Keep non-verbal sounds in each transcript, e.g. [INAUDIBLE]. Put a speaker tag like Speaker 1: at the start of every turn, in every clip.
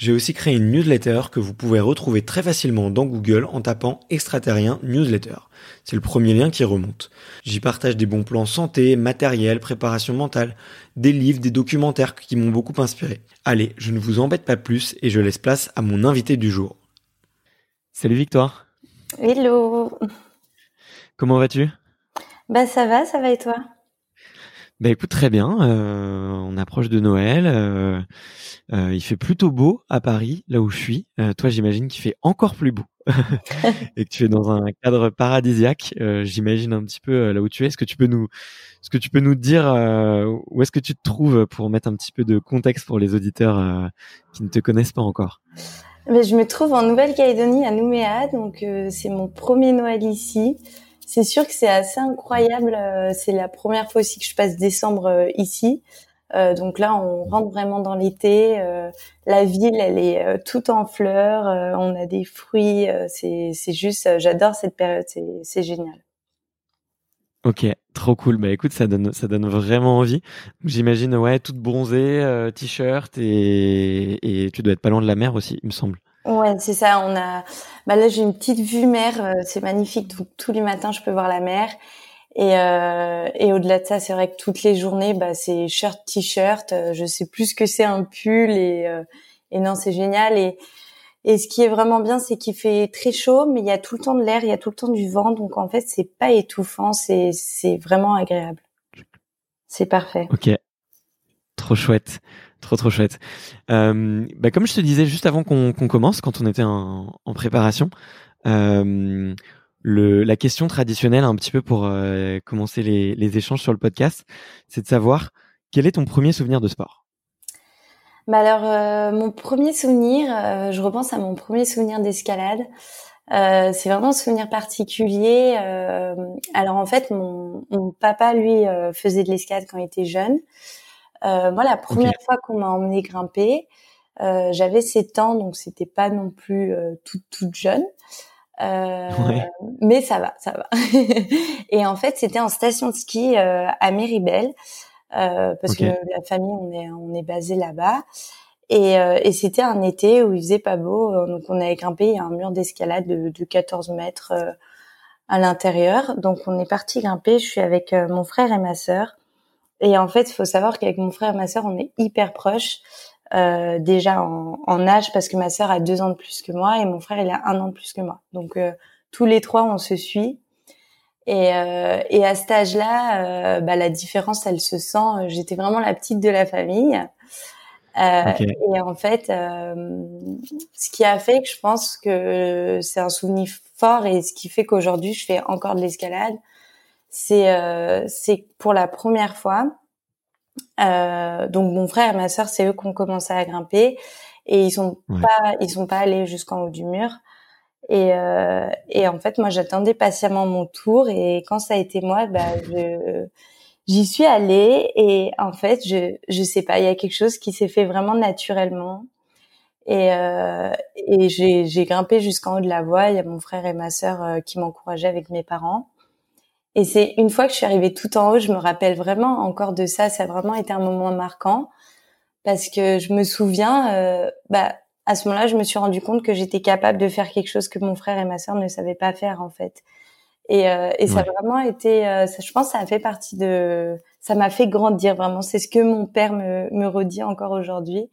Speaker 1: j'ai aussi créé une newsletter que vous pouvez retrouver très facilement dans Google en tapant extraterrien newsletter. C'est le premier lien qui remonte. J'y partage des bons plans santé, matériel, préparation mentale, des livres, des documentaires qui m'ont beaucoup inspiré. Allez, je ne vous embête pas plus et je laisse place à mon invité du jour. Salut Victoire.
Speaker 2: Hello.
Speaker 1: Comment vas-tu?
Speaker 2: Bah ça va, ça va et toi?
Speaker 1: Bah écoute très bien. Euh, on approche de Noël. Euh, euh, il fait plutôt beau à Paris, là où je suis. Euh, toi, j'imagine qu'il fait encore plus beau [LAUGHS] [LAUGHS] et que tu es dans un cadre paradisiaque. Euh, j'imagine un petit peu là où tu es. Est-ce que tu peux nous, est-ce que tu peux nous dire où est-ce que tu te trouves pour mettre un petit peu de contexte pour les auditeurs qui ne te connaissent pas encore?
Speaker 2: Mais je me trouve en Nouvelle-Calédonie à Nouméa, donc c'est mon premier Noël ici. C'est sûr que c'est assez incroyable. C'est la première fois aussi que je passe décembre ici. Euh, donc là, on rentre vraiment dans l'été. Euh, la ville, elle est euh, toute en fleurs. on a des fruits. c'est juste, j'adore cette période. C'est c'est génial.
Speaker 1: Ok, trop cool. Bah écoute, ça donne ça donne vraiment envie. J'imagine ouais, toute bronzée, t-shirt et et tu dois être pas loin de la mer aussi, il me semble.
Speaker 2: Ouais, c'est ça. On a, bah là j'ai une petite vue mer, c'est magnifique. Donc tous les matins je peux voir la mer. Et, euh, et au-delà de ça, c'est vrai que toutes les journées, bah, c'est shirt, t-shirt. Euh, je sais plus ce que c'est un pull et, euh, et non, c'est génial. Et, et ce qui est vraiment bien, c'est qu'il fait très chaud, mais il y a tout le temps de l'air, il y a tout le temps du vent. Donc en fait, c'est pas étouffant, c'est c'est vraiment agréable. C'est parfait.
Speaker 1: Ok, trop chouette, trop trop chouette. Euh, bah, comme je te disais juste avant qu'on commence, quand on était en, en préparation. Euh, le, la question traditionnelle, un petit peu pour euh, commencer les, les, échanges sur le podcast, c'est de savoir quel est ton premier souvenir de sport?
Speaker 2: Bah alors, euh, mon premier souvenir, euh, je repense à mon premier souvenir d'escalade. c'est vraiment un souvenir particulier. alors en fait, mon, mon papa, lui, faisait de l'escalade quand il était jeune. Moi, la première fois qu'on m'a emmené grimper, j'avais 7 ans, donc c'était pas non plus toute toute jeune. Euh, mais ça va, ça va. [LAUGHS] et en fait, c'était en station de ski euh, à Méribel, euh, parce que la famille, on est, on est basé là-bas. Et, et c'était un été où il faisait pas beau, donc on avait grimpé, il y a un mur d'escalade de, de 14 mètres à l'intérieur. Donc on est parti grimper, je suis avec mon frère et ma sœur. Et en fait, il faut savoir qu'avec mon frère et ma sœur, on est hyper proches. Euh, déjà en, en, âge parce que ma sœur a deux ans de plus que moi et mon frère il a un an de plus que moi. Donc euh, tous les trois on se suit. Et, euh, et à cet âge-là, euh, bah, la différence, elle se sent. J'étais vraiment la petite de la famille. Euh, Et en fait, euh, ce qui a fait que je pense que c'est un souvenir fort et ce qui fait qu'aujourd'hui je fais encore de l'escalade, c'est euh, c'est pour la première fois. Euh, donc mon frère et ma sœur, c'est eux qui ont commencé à grimper et ils sont pas ils sont pas allés jusqu'en haut du mur. Et, euh, et en fait, moi, j'attendais patiemment mon tour. Et quand ça a été moi, bah, je, j'y suis allée. Et en fait, je, je sais pas, il y a quelque chose qui s'est fait vraiment naturellement. Et, euh, et j'ai, j'ai grimpé jusqu'en haut de la voie. Il y a mon frère et ma sœur euh, qui m'encourageaient avec mes parents. Et c'est une fois que je suis arrivée tout en haut, je me rappelle vraiment encore de ça. Ça a vraiment été un moment marquant parce que je me souviens, euh, bah, à ce moment-là, je me suis rendu compte que j'étais capable de faire quelque chose que mon frère et ma sœur ne savaient pas faire en fait. Et, euh, et ça a vraiment été, euh, ça, je pense, que ça a fait partie de, ça m'a fait grandir vraiment. C'est ce que mon père me, me redit encore aujourd'hui.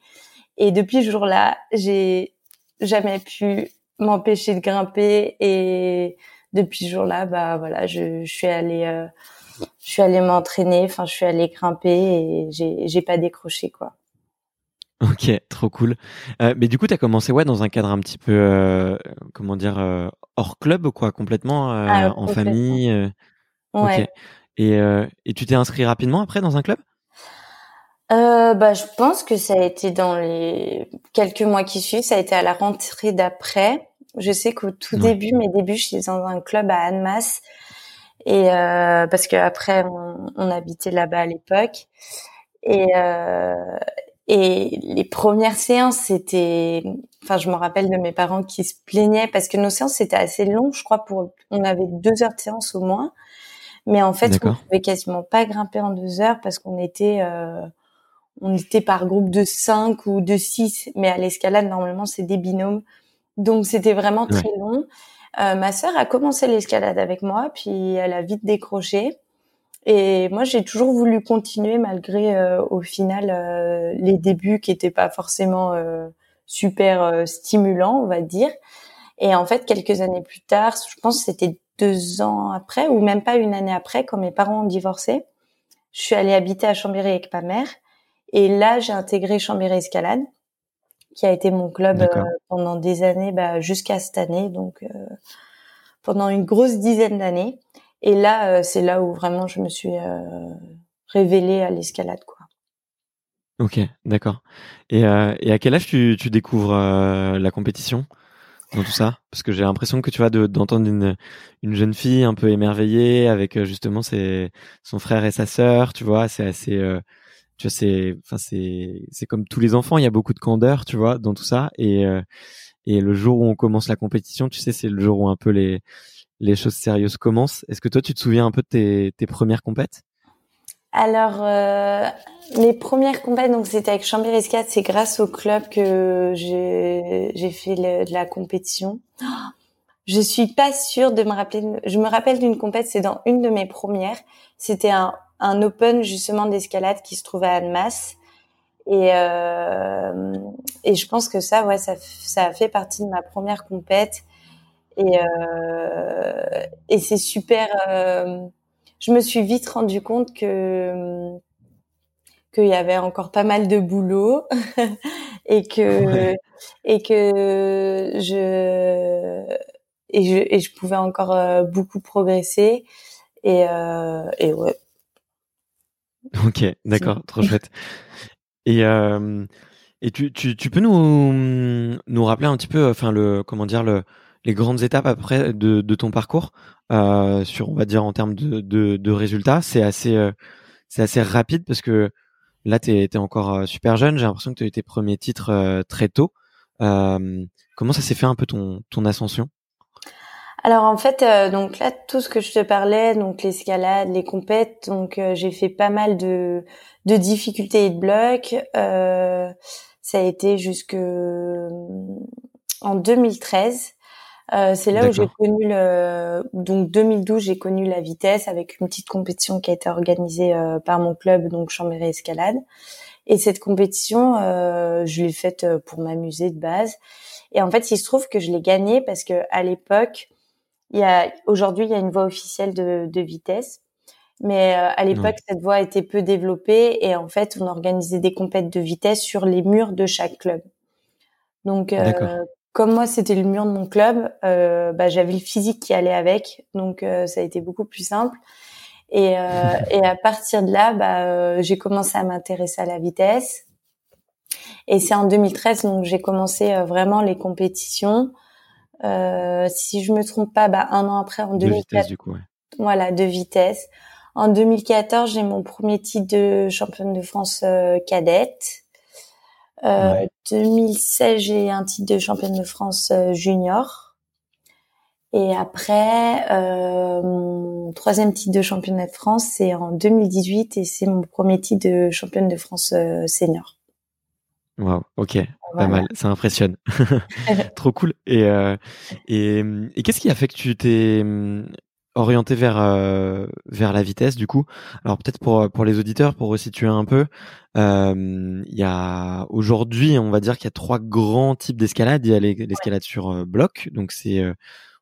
Speaker 2: Et depuis ce jour-là, j'ai jamais pu m'empêcher de grimper. Et depuis ce jour-là, bah voilà, je, je suis allée, euh, je suis allée m'entraîner. Enfin, je suis allée grimper et j'ai, j'ai pas décroché quoi.
Speaker 1: Ok, trop cool. Euh, mais du coup, tu as commencé ouais, dans un cadre un petit peu, euh, comment dire, euh, hors club, quoi, complètement, ah, en famille. Euh.
Speaker 2: Ouais. Ok.
Speaker 1: Et, et tu t'es inscrit rapidement après dans un club?
Speaker 2: Bah, Je pense que ça a été dans les quelques mois qui suivent, ça a été à la rentrée d'après. Je sais qu'au tout début, mes débuts, je suis dans un club à Annemasse. Et parce qu'après, on, on habitait là-bas à l'époque. Et, euh, et les premières séances, c'était, enfin, je me rappelle de mes parents qui se plaignaient parce que nos séances c'était assez long, je crois. Pour, on avait deux heures de séance au moins, mais en fait, on pouvait quasiment pas grimper en deux heures parce qu'on était, euh, on était par groupe de cinq ou de six. Mais à l'escalade, normalement, c'est des binômes, donc c'était vraiment très long. Euh, ma sœur a commencé l'escalade avec moi, puis elle a vite décroché. Et moi, j'ai toujours voulu continuer malgré, euh, au final, euh, les débuts qui étaient pas forcément euh, super stimulants, on va dire. Et en fait, quelques années plus tard, je pense que c'était deux ans après, ou même pas une année après, quand mes parents ont divorcé, je suis allée habiter à Chambéry avec ma mère. Et là, j'ai intégré Chambéry Escalade, qui a été mon club pendant des années, bah, jusqu'à cette année, donc pendant une grosse dizaine d'années. Et là, euh, c'est là où vraiment je me suis euh, révélée à l'escalade, quoi.
Speaker 1: Ok, d'accord. Et, euh, et, à quel âge tu, tu découvres la compétition dans tout ça? Parce que j'ai l'impression que tu vois d'entendre une, une jeune fille un peu émerveillée avec justement ses, son frère et sa sœur, tu vois, c'est assez, tu vois, c'est, enfin c'est, c'est comme tous les enfants, il y a beaucoup de candeur, tu vois, dans tout ça. Et et le jour où on commence la compétition, tu sais, c'est le jour où un peu les les choses sérieuses commencent. Est-ce que toi, tu te souviens un peu de tes, tes premières compètes?
Speaker 2: Alors, euh, mes premières compètes, donc c'était avec Chambéry 4, c'est grâce au club que j'ai fait de la compétition. Je suis pas sûre de me rappeler. Je me rappelle d'une compète, c'est dans une de mes premières. C'était un, un open justement d'escalade qui se trouvait à Annemasse. Et, euh, et je pense que ça, ouais, ça, ça a fait partie de ma première compète. Et, euh, et c'est super. Euh, je me suis vite rendu compte que qu'il y avait encore pas mal de boulot [LAUGHS] et que et que je et je et je pouvais encore euh, beaucoup progresser et euh, et ouais. [LAUGHS]
Speaker 1: Ok, d'accord, trop chouette. Et euh, et tu, tu, tu peux nous nous rappeler un petit peu, enfin le comment dire le les grandes étapes après de, de ton parcours? Euh, sur on va dire en termes de, de, de résultats c'est assez euh, c'est assez rapide parce que là tu es, encore euh, super jeune. J'ai l'impression que tu as eu tes premiers titres euh, très tôt. Comment ça s'est fait un peu ton ton ascension?
Speaker 2: Alors en fait, donc là, tout ce que je te parlais, donc l'escalade, les compètes, donc j'ai fait pas mal de, de difficultés et de blocs. ça a été jusque en 2013. Euh, c'est là où j'ai connu le donc 2012 j'ai connu la vitesse avec une petite compétition qui a été organisée euh, par mon club donc Chambéry Escalade et cette compétition euh, je l'ai faite euh, pour m'amuser de base et en fait il se trouve que je l'ai gagnée parce que à l'époque il y a aujourd'hui il y a une voie officielle de, de vitesse, mais euh, à l'époque cette voie était peu développée et en fait on organisait des compètes de vitesse sur les murs de chaque club. Donc euh, comme moi c'était le mur de mon club, euh, bah, j'avais le physique qui allait avec, donc ça a été beaucoup plus simple. Et, [LAUGHS] et à partir de là, bah, j'ai commencé à m'intéresser à la vitesse. Et c'est en 2013 donc j'ai commencé vraiment les compétitions. Euh, si je me trompe pas, bah, un an après, en 2014. du coup, ouais. Voilà, de vitesse. En 2014, j'ai mon premier titre de championne de France euh, cadette. Euh, 2016, j'ai un titre de championne de France euh, junior. Et après, euh, mon troisième titre de championne de France, c'est en 2018 et c'est mon premier titre de championne de France senior.
Speaker 1: Waouh, ok, pas mal, ça impressionne. [LAUGHS] [LAUGHS] Trop cool. Et, euh, et, et qu'est-ce qui a fait que tu t'es hum, orienté vers euh, vers la vitesse du coup? Alors peut-être pour pour les auditeurs, pour resituer un peu, euh, il y a aujourd'hui, on va dire qu'il y a trois grands types d'escalade. Il y a l'escalade sur euh, bloc, donc c'est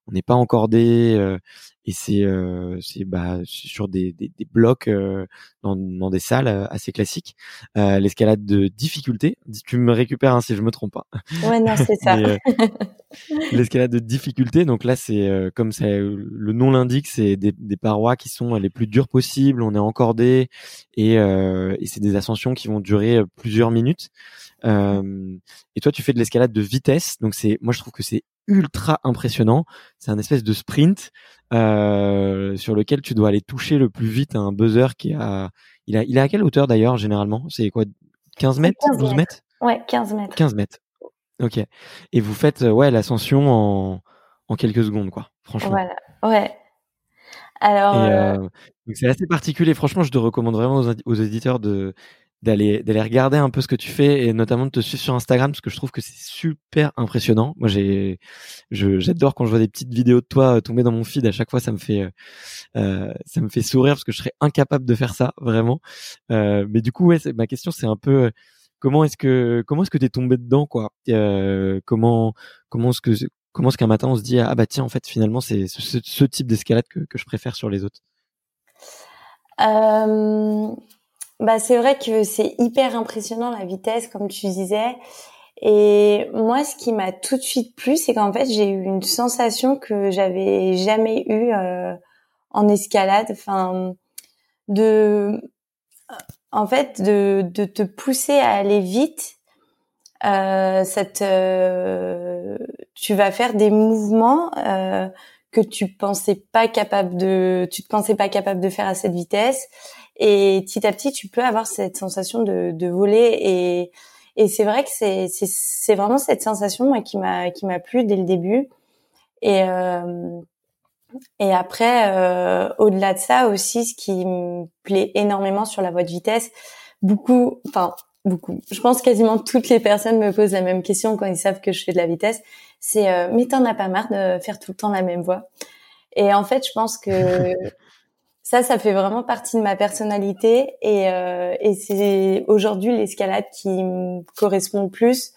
Speaker 1: on n'est pas encordé euh, et c'est euh, c'est bah sur des, des, des blocs euh, dans, dans des salles assez classiques. L'escalade de difficulté, tu me récupères hein, si je me trompe pas.
Speaker 2: Ouais non c'est [LAUGHS] ça. [LAUGHS]
Speaker 1: L'escalade de difficulté, donc là c'est comme ça le nom l'indique, c'est des, des, parois qui sont les plus dures possibles. On est encordé et, et c'est des ascensions qui vont durer plusieurs minutes. Euh, et toi, tu fais de l'escalade de vitesse, donc c'est, moi je trouve que c'est ultra impressionnant. C'est un espèce de sprint euh, sur lequel tu dois aller toucher le plus vite un buzzer qui a, il a, il est à quelle hauteur d'ailleurs généralement? C'est quoi 15 mètres, 12 mètres
Speaker 2: Ouais, 15 mètres.
Speaker 1: 15 mètres. Ok. Et vous faites ouais l'ascension en, en quelques secondes quoi. Franchement.
Speaker 2: Voilà. Ouais. Alors. Euh,
Speaker 1: euh... c'est assez particulier. Franchement, je te recommande vraiment aux, aux éditeurs de d'aller d'aller regarder un peu ce que tu fais et notamment de te suivre sur Instagram parce que je trouve que c'est super impressionnant. Moi j'ai j'adore quand je vois des petites vidéos de toi euh, tomber dans mon feed à chaque fois ça me fait euh, euh, ça me fait sourire parce que je serais incapable de faire ça vraiment. Mais du coup ouais, ma question c'est un peu comment est-ce que comment est-ce que t'es tombé dedans quoi? Comment comment est-ce que comment est-ce qu'un matin on se dit ah bah tiens en fait finalement c'est ce, type d'escalade que, que je préfère sur les autres?
Speaker 2: Bah, c'est vrai que c'est hyper impressionnant la vitesse, comme tu disais. Et moi, ce qui m'a tout de suite plu, c'est qu'en fait, j'ai eu une sensation que j'avais jamais eue euh, en escalade. Enfin, de, en fait, de, de te pousser à aller vite. Euh, cette, euh, tu vas faire des mouvements euh, que tu pensais pas capable de, tu te pensais pas capable de faire à cette vitesse et petit à petit, tu peux avoir cette sensation de, de voler et, et c'est vrai que c'est, c'est, c'est vraiment cette sensation moi, qui m'a qui m'a plu dès le début. Et euh, et après, euh, au-delà de ça aussi, ce qui me plaît énormément sur la voie de vitesse, beaucoup, enfin beaucoup. Je pense quasiment toutes les personnes me posent la même question quand ils savent que je fais de la vitesse. C'est euh, mais t'en as pas marre de faire tout le temps la même voie? Et en fait, je pense que [LAUGHS] ça, ça fait vraiment partie de ma personnalité et, euh, et c'est aujourd'hui l'escalade qui me correspond le plus.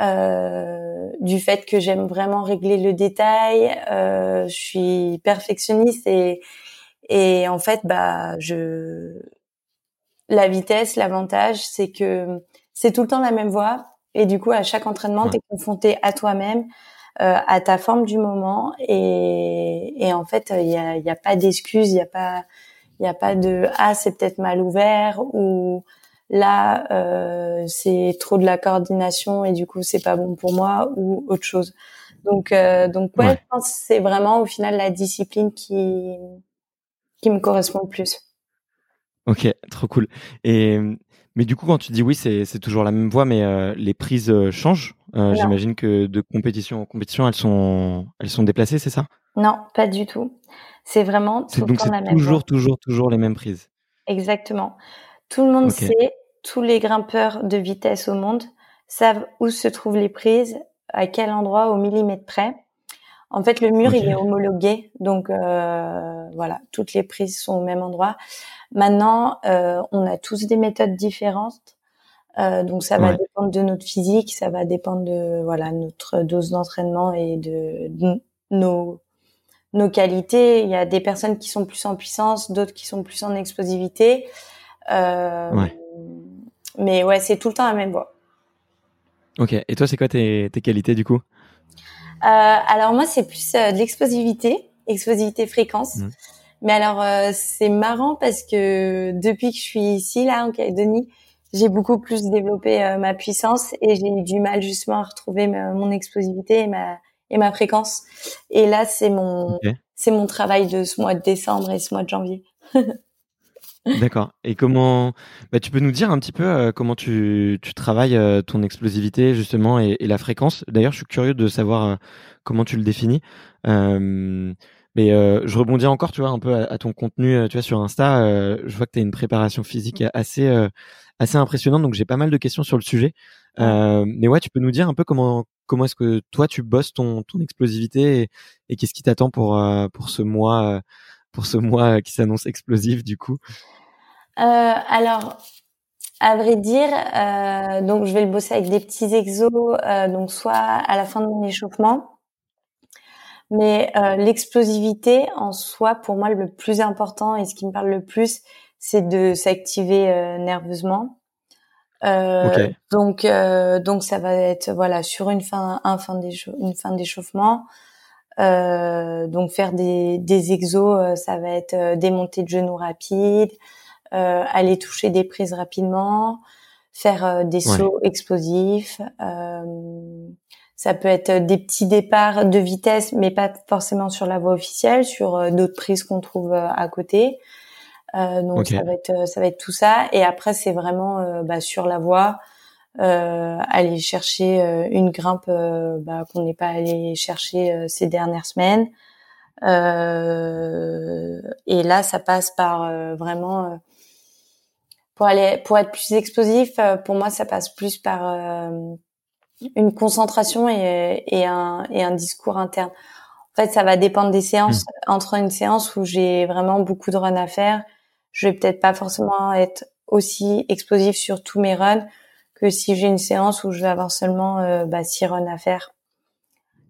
Speaker 2: Euh, du fait que j'aime vraiment régler le détail, euh, je suis perfectionniste et et en fait bah je la vitesse, l'avantage c'est que c'est tout le temps la même voie et du coup à chaque entraînement tu es confronté à toi-même, à ta forme du moment et, et en fait il y a, y a pas d'excuses, il y a pas il y a pas de ah c'est peut-être mal ouvert ou là euh, c'est trop de la coordination et du coup c'est pas bon pour moi ou autre chose. Donc euh, donc ouais, je pense que c'est vraiment au final la discipline qui qui me correspond le plus.
Speaker 1: Ok, trop cool. Et mais du coup, quand tu dis oui, c'est toujours la même voie, mais euh, les prises euh, changent. Euh, J'imagine que de compétition en compétition, elles sont elles sont déplacées, c'est ça?
Speaker 2: Non, pas du tout. C'est vraiment tout
Speaker 1: donc
Speaker 2: le
Speaker 1: la même. Toujours, toujours, toujours les mêmes prises.
Speaker 2: Exactement. Tout le monde sait, tous les grimpeurs de vitesse au monde savent où se trouvent les prises, à quel endroit au millimètre près. En fait, le mur, il est homologué, donc euh, voilà, toutes les prises sont au même endroit. Maintenant, euh, on a tous des méthodes différentes, euh, donc ça va dépendre de notre physique, ça va dépendre de voilà notre dose d'entraînement et de, nos nos qualités. Il y a des personnes qui sont plus en puissance, d'autres qui sont plus en explosivité. Ouais. Mais ouais, c'est tout le temps la même voie.
Speaker 1: Ok. Et toi, c'est quoi tes, tes qualités du coup?
Speaker 2: Alors moi, c'est plus de l'explosivité, explosivité fréquence. Mmh. Mais alors, c'est marrant parce que depuis que je suis ici, là, en Calédonie, j'ai beaucoup plus développé euh, ma puissance et j'ai eu du mal justement à retrouver mon explosivité et ma et ma fréquence. Et là, c'est mon c'est mon travail de ce mois de décembre et ce mois de janvier. [LAUGHS]
Speaker 1: D'accord. Et comment bah, tu peux nous dire un petit peu euh, comment tu, tu travailles euh, ton explosivité justement et, et la fréquence? D'ailleurs, je suis curieux de savoir comment tu le définis. mais je rebondis encore, tu vois, un peu à, à ton contenu, tu vois, sur Insta. je vois que tu as une préparation physique assez assez impressionnant. Donc j'ai pas mal de questions sur le sujet. Euh, mais ouais, tu peux nous dire un peu comment comment est-ce que toi tu bosses ton ton explosivité et, qu'est-ce qui t'attend pour euh, pour ce mois euh, pour ce mois qui s'annonce explosif du coup.
Speaker 2: alors à vrai dire, donc je vais le bosser avec des petits exos, donc soit à la fin de mon échauffement, mais l'explosivité en soi, pour moi, le plus important et ce qui me parle le plus, c'est de s'activer euh, nerveusement. Euh, Donc euh, donc ça va être voilà sur une fin un fin une fin d'échauffement. Euh, donc faire des des exos, euh, ça va être euh, des montées de genoux rapides, aller toucher des prises rapidement, faire des sauts explosifs. ça peut être des petits départs de vitesse, mais pas forcément sur la voie officielle, sur d'autres prises qu'on trouve à côté. Euh, donc ça va être ça va être tout ça. Et après c'est vraiment euh, bah, sur la voie. Euh, aller chercher une grimpe bah, qu'on n'est pas allé chercher ces dernières semaines. et là, ça passe par vraiment pour aller pour être plus explosif. pour moi, ça passe plus par une concentration et, et, un, et un discours interne. En fait, ça va dépendre des séances. Mmh. Entre une séance où j'ai vraiment beaucoup de run à faire je vais peut-être pas forcément être aussi explosif sur tous mes runs que si j'ai une séance où je vais avoir seulement euh, bah, six runs à faire.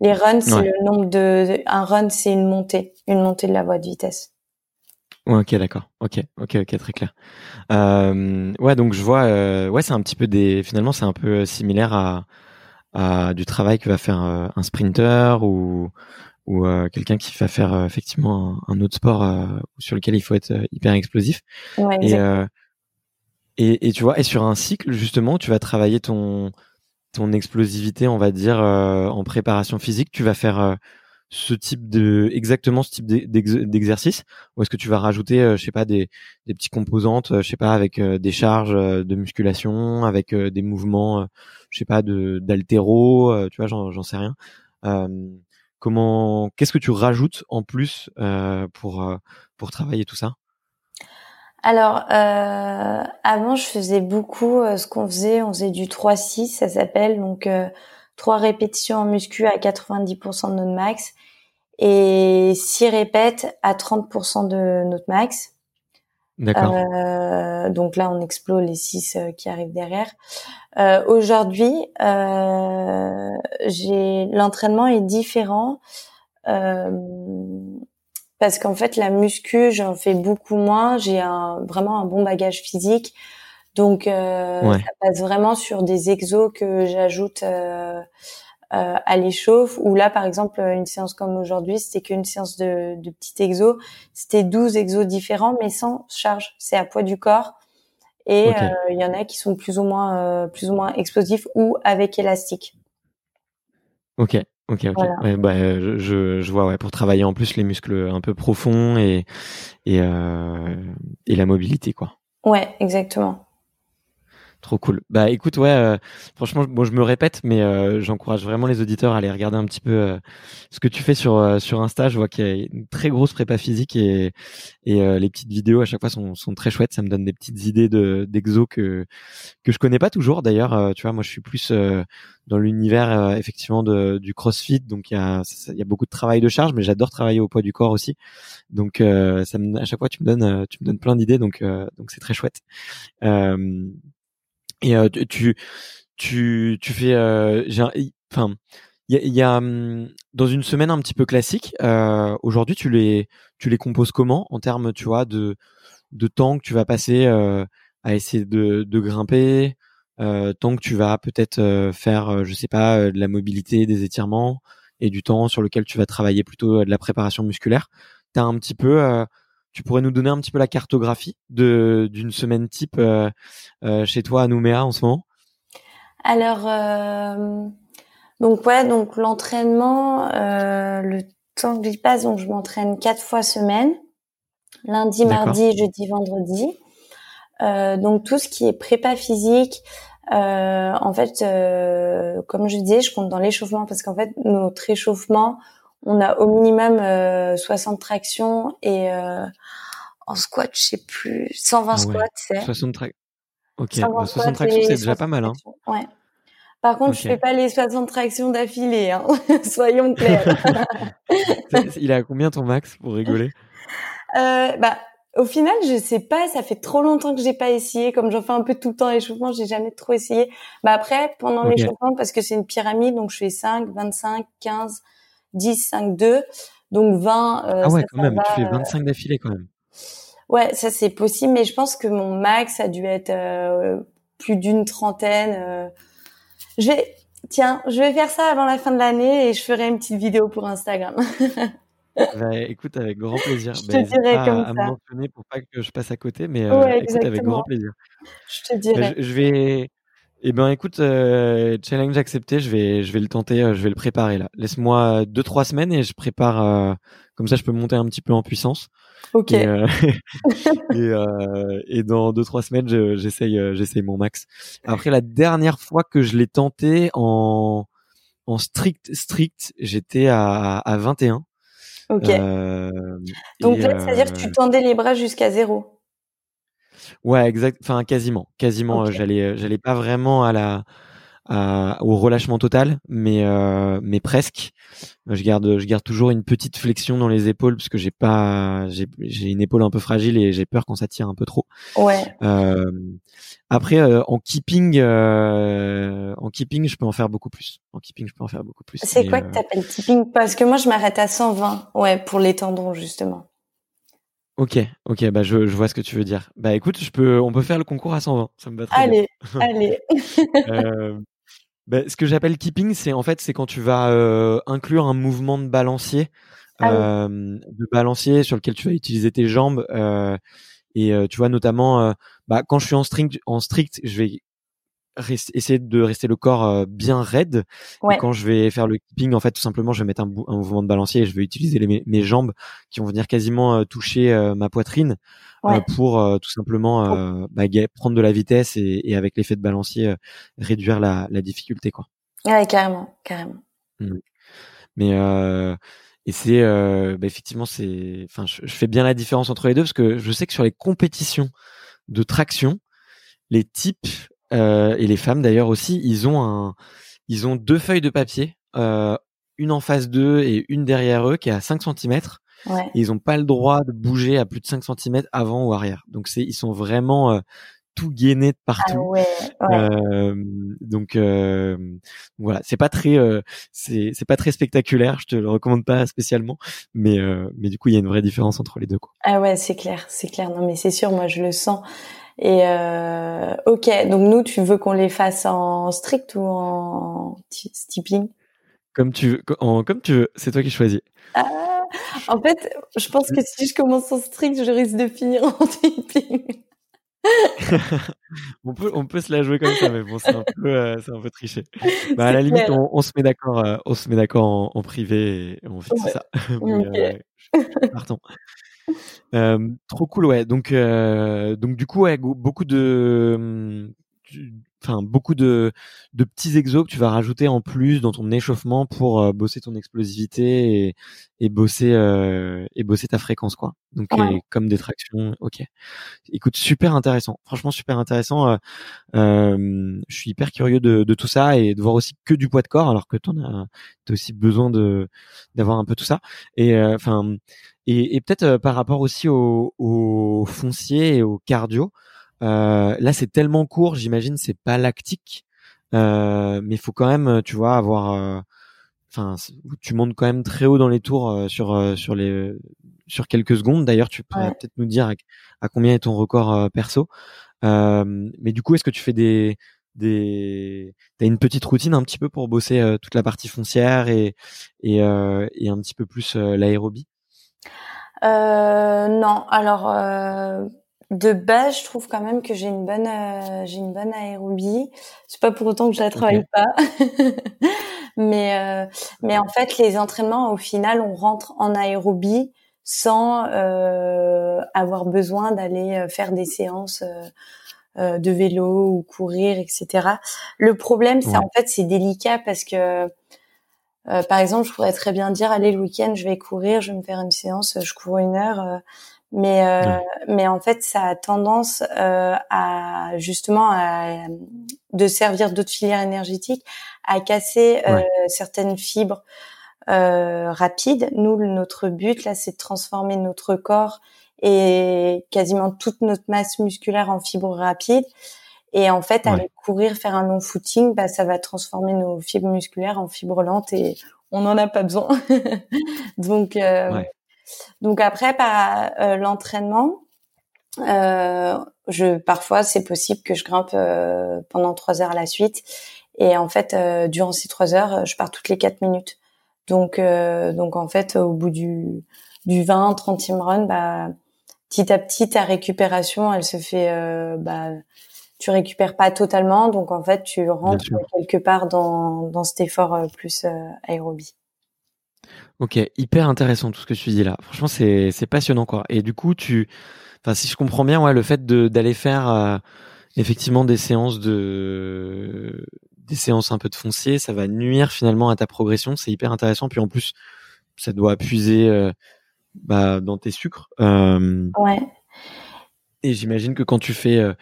Speaker 2: Les runs, c'est le nombre de un run, c'est une montée, une montée de la voie de vitesse.
Speaker 1: ok, d'accord. Ok, ok, ok, très clair. Euh, ouais, donc je vois. Euh, ouais, c'est un petit peu des. Finalement, c'est un peu similaire à, à du travail que va faire euh, un sprinter ou ou euh, quelqu'un qui va faire euh, effectivement un, autre sport euh, sur lequel il faut être hyper explosif.
Speaker 2: Ouais,
Speaker 1: et, et, et, tu vois, et sur un cycle justement, tu vas travailler ton ton explosivité, on va dire, en préparation physique. Tu vas faire ce type de exactement ce type d'exercice ou est-ce que tu vas rajouter je sais pas des, des petites composantes je sais pas avec des charges de musculation avec des mouvements je sais pas de d'altéro tu vois j'en sais rien Comment, qu'est-ce que tu rajoutes en plus euh, pour euh, pour travailler tout ça?
Speaker 2: Alors euh, avant, je faisais beaucoup euh, ce qu'on faisait. On faisait du 3-6, ça s'appelle donc trois répétitions en muscu à 90% de notre max et 6 répètes à 30% de notre max.
Speaker 1: D'accord.
Speaker 2: Euh, donc là, on explose les 6 qui arrivent derrière. Euh, Aujourd'hui, euh, j'ai l'entraînement est différent euh, parce qu'en fait, la muscu, j'en fais beaucoup moins. J'ai un, vraiment un bon bagage physique, donc euh, ça passe vraiment sur des exos que j'ajoute euh, euh, à l'échauffe. Ou là, par exemple, une séance comme aujourd'hui, c'était qu'une séance de, de petits exos. C'était 12 exos différents, mais sans charge. C'est à poids du corps. Et euh, il y en a qui sont plus ou moins euh, plus ou moins explosifs ou avec élastique.
Speaker 1: Ok, ok, ok. Ouais, bah, je, je vois, ouais, pour travailler en plus les muscles un peu profonds et et, euh, et la mobilité, quoi.
Speaker 2: Ouais, exactement.
Speaker 1: Trop cool. Bah écoute, ouais, euh, franchement, bon, je me répète, mais euh, j'encourage vraiment les auditeurs à aller regarder un petit peu euh, ce que tu fais sur sur Insta. Je vois qu'il y a une très grosse prépa physique et et les petites vidéos à chaque fois sont sont très chouettes. Ça me donne des petites idées de d'exo que que je connais pas toujours. D'ailleurs, tu vois, moi je suis plus dans l'univers effectivement de, du CrossFit, donc il y a il y a beaucoup de travail de charge, mais j'adore travailler au poids du corps aussi. Donc ça me, à chaque fois tu me donnes tu me donnes plein d'idées, donc donc c'est très chouette. Et euh, tu tu tu fais enfin il y a, y a, hum, dans une semaine un petit peu classique. Aujourd'hui, tu les tu les composes comment en termes, tu vois, de de temps que tu vas passer à essayer de, de grimper, temps que tu vas peut-être faire, je sais pas, de la mobilité, des étirements, et du temps sur lequel tu vas travailler plutôt de la préparation musculaire? T'as un petit peu, tu pourrais nous donner un petit peu la cartographie de d'une semaine type chez toi à Nouméa en ce moment?
Speaker 2: Alors, donc ouais, donc l'entraînement, le temps que j'y passe, donc je m'entraîne quatre fois semaine, lundi, mardi, jeudi, vendredi. Euh, donc tout ce qui est prépa physique, euh, en fait, euh, comme je disais, je compte dans l'échauffement parce qu'en fait, notre échauffement, on a au minimum 60 tractions et en squat, je sais plus, 120 ah squats, c'est.
Speaker 1: 60 tractions. Ok, 60 bah, tractions, c'est déjà pas mal. Hein.
Speaker 2: Ouais. Par contre, je fais pas les 60 tractions d'affilée, hein. [LAUGHS] soyons clairs. [LAUGHS]
Speaker 1: Il a combien ton max pour rigoler? [LAUGHS]
Speaker 2: Euh, Bah, au final, je sais pas, ça fait trop longtemps que j'ai pas essayé. Comme j'en fais un peu tout le temps l'échauffement, j'ai jamais trop essayé. Bah après, pendant l'échauffement, parce que c'est une pyramide, donc je fais 5, 25, 15, 10, 5, 2. Donc 20.
Speaker 1: Euh, ah ouais, quand même, tu fais 25 euh, d'affilée quand même.
Speaker 2: Ouais, ça c'est possible, mais je pense que mon max a dû être euh, plus d'une trentaine. Euh. Je vais, tiens, je vais faire ça avant la fin de l'année et je ferai une petite vidéo pour Instagram. [LAUGHS]
Speaker 1: Bah, écoute, avec grand plaisir.
Speaker 2: Je bah, te dirai
Speaker 1: pas
Speaker 2: comme
Speaker 1: à,
Speaker 2: ça.
Speaker 1: me mentionner pour pas que je passe à côté, mais euh, écoute, avec grand plaisir.
Speaker 2: Je te bah, dirai.
Speaker 1: je, je, vais. Eh ben, écoute, euh, challenge accepté. Je vais, je vais le tenter. Euh, je vais le préparer là. Laisse-moi deux trois semaines et je prépare. Euh, comme ça, je peux monter un petit peu en puissance.
Speaker 2: Ok.
Speaker 1: Et, euh, [LAUGHS] [LAUGHS] et, et, dans deux trois semaines, j'essaye, j'essaye mon max. Après, la dernière fois que je l'ai tenté en en strict strict, j'étais à, à 21.
Speaker 2: Ok. Euh, Donc là, c'est-à-dire que tu euh, tendais les bras jusqu'à zéro.
Speaker 1: Ouais, exact. Enfin, quasiment, quasiment. Euh, j'allais, j'allais pas vraiment à la, au relâchement total, mais mais presque. Je garde je garde toujours une petite flexion dans les épaules parce que j'ai pas j'ai j'ai une épaule un peu fragile et j'ai peur quand ça tire un peu trop.
Speaker 2: Ouais.
Speaker 1: Euh, après en keeping en keeping je peux en faire beaucoup plus. En keeping je peux en faire beaucoup plus.
Speaker 2: C'est quoi que t'appelles keeping? Parce que moi je m'arrête à 120. Ouais, pour les tendons justement.
Speaker 1: Ok, ok, bah je, je vois ce que tu veux dire. Bah écoute, je peux, on peut faire le concours à 120, ça me va très
Speaker 2: allez,
Speaker 1: bien.
Speaker 2: Allez, [LAUGHS]
Speaker 1: allez. Ben, ce que j'appelle keeping, c'est en fait c'est quand tu vas euh, inclure un mouvement de balancier, ah euh, de balancier sur lequel tu vas utiliser tes jambes euh, et euh, tu vois notamment bah, quand je suis en strict, en strict, je vais essayer de rester le corps bien raide.
Speaker 2: Ouais.
Speaker 1: Et quand je vais faire le keeping, en fait, tout simplement, je vais mettre un, un mouvement de balancier et je vais utiliser les, mes, jambes qui vont venir quasiment toucher ma poitrine pour tout simplement bah, prendre de la vitesse et, et avec l'effet de balancier réduire la, la, difficulté quoi.
Speaker 2: Ouais, carrément, carrément.
Speaker 1: Mmh. Mais et c'est bah, effectivement c'est, enfin, je, je, fais bien la différence entre les deux parce que je sais que sur les compétitions de traction, les types euh, et les femmes d'ailleurs aussi, ils ont un, ils ont deux feuilles de papier, euh, une en face d'eux et une derrière eux qui est à 5 cm
Speaker 2: Ouais.
Speaker 1: ils n'ont pas le droit de bouger à plus de 5 cm avant ou arrière. Donc c'est ils sont vraiment euh, tout gainés de partout.
Speaker 2: Ah ouais, ouais.
Speaker 1: Euh, donc voilà, c'est pas très c'est c'est pas très spectaculaire, je te le recommande pas spécialement, mais mais du coup il y a une vraie différence entre les deux quoi.
Speaker 2: Ah ouais, c'est clair, c'est clair. Non mais c'est sûr, moi je le sens. Et euh, ok, donc nous tu veux qu'on les fasse en strict ou en steeping
Speaker 1: Comme tu veux, en, comme tu veux, c'est toi qui choisis.
Speaker 2: Ah en fait, je pense que si je commence en strict, je risque de finir en [LAUGHS] tipping. [LAUGHS]
Speaker 1: on peut on peut se la jouer comme ça mais bon c'est un peu euh, c'est un peu triché [LAUGHS] bah, à la limite on, on, se met d'accord euh, on se met d'accord en, en, privé et on fixe ouais. ça mais, okay. euh, partons trop cool ouais. Donc donc du coup ouais, beaucoup de hum, enfin beaucoup de, de petits exos que tu vas rajouter en plus dans ton échauffement pour euh, bosser ton explosivité et, et bosser euh, et bosser ta fréquence quoi. Donc
Speaker 2: ouais.
Speaker 1: comme des tractions, ok. Écoute, super intéressant, franchement super intéressant. Euh, euh, je suis hyper curieux de, de, tout ça et de voir aussi que du poids de corps alors que tu as, as, aussi besoin de d'avoir un peu tout ça. Et euh, enfin et, et peut-être par rapport aussi au, au foncier et au cardio. Euh, là, c'est tellement court, j'imagine, c'est pas lactique, euh, mais il faut quand même, tu vois, avoir, euh, enfin, tu montes quand même très haut dans les tours sur sur les sur quelques secondes. D'ailleurs, tu pourrais peut-être nous dire à, combien est ton record perso. mais du coup, est-ce que tu fais des des t'as une petite routine un petit peu pour bosser toute la partie foncière et et, et un petit peu plus l'aérobie?
Speaker 2: Euh, non, alors euh, de base, je trouve quand même que j'ai une bonne euh, j'ai une bonne aérobie. C'est pas pour autant que je la travaille pas. [LAUGHS] mais euh, mais en fait, les entraînements au final, on rentre en aérobie sans euh, avoir besoin d'aller faire des séances de vélo ou courir, etc. Le problème, c'est en fait c'est délicat parce que euh, par exemple, je pourrais très bien dire, allez, le week-end, je vais courir, je vais me faire une séance, je cours une heure. Euh, mais euh, mais en fait, ça a tendance à justement à, de servir d'autres filières énergétiques à casser certaines fibres rapides. Nous, notre but là, c'est de transformer notre corps et quasiment toute notre masse musculaire en fibres rapides. Et en fait, aller courir, faire un long footing, bah, ça va transformer nos fibres musculaires en fibres lentes et on n'en a pas besoin. [LAUGHS] donc, euh, donc après, par euh, l'entraînement, euh, je parfois c'est possible que je grimpe euh, pendant trois heures à la suite. Et en fait, euh, durant ces trois heures, je pars toutes les quatre minutes. Donc, donc en fait, au bout du du 20, 30e run, bah, petit à petit, ta récupération, elle se fait bah, tu récupères pas totalement, donc en fait tu rentres quelque part dans, dans cet effort euh, plus euh, aérobie.
Speaker 1: Ok, hyper intéressant tout ce que tu dis là. Franchement, c'est c'est passionnant quoi. Et du coup, tu, enfin si je comprends bien, ouais, le fait de d'aller faire euh, effectivement des séances de des séances un peu de foncier, ça va nuire finalement à ta progression. C'est hyper intéressant. Puis en plus, ça doit puiser bah, dans tes sucres.
Speaker 2: ouais.
Speaker 1: Et j'imagine que quand tu fais euh,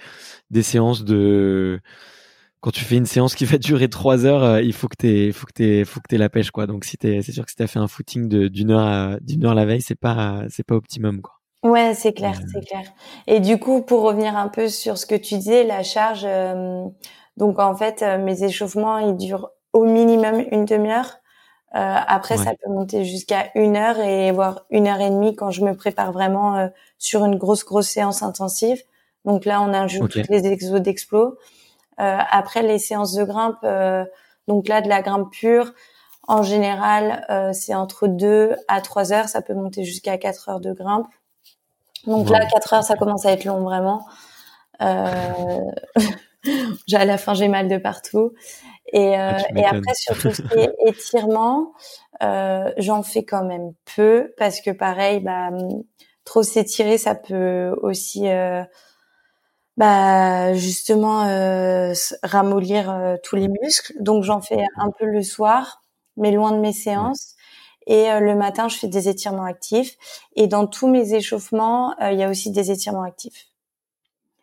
Speaker 1: des séances de quand tu fais une séance qui va durer trois heures, euh, il faut que tu faut que t'aies, faut que la pêche quoi. Donc si t'es, c'est sûr que si t'as fait un footing de, d'une heure d'une heure la veille, c'est pas, c'est pas optimum quoi.
Speaker 2: Ouais, c'est clair, euh. c'est clair. Et du coup, pour revenir un peu sur ce que tu disais, la charge, donc en fait, mes échauffements, ils durent au minimum une demi-heure. Euh, après, ça peut monter jusqu'à une heure et voire une heure et demie quand je me prépare vraiment euh, sur une grosse grosse séance intensive. Donc là, on ajoute toutes les exos d'explo. Euh, après, les séances de grimpe, euh, donc là, de la grimpe pure, en général, c'est entre deux à trois heures. Ça peut monter jusqu'à quatre heures de grimpe. Donc là, quatre heures, ça commence à être long vraiment. [LAUGHS] à la fin, j'ai mal de partout. Et, euh, ah, et après, sur tout ce qui est [LAUGHS] étirement, euh, j'en fais quand même peu parce que pareil, bah, trop s'étirer, ça peut aussi euh, bah, justement euh, ramollir euh, tous les muscles. Donc j'en fais un peu le soir, mais loin de mes séances. Et euh, le matin, je fais des étirements actifs. Et dans tous mes échauffements, il y a aussi des étirements actifs.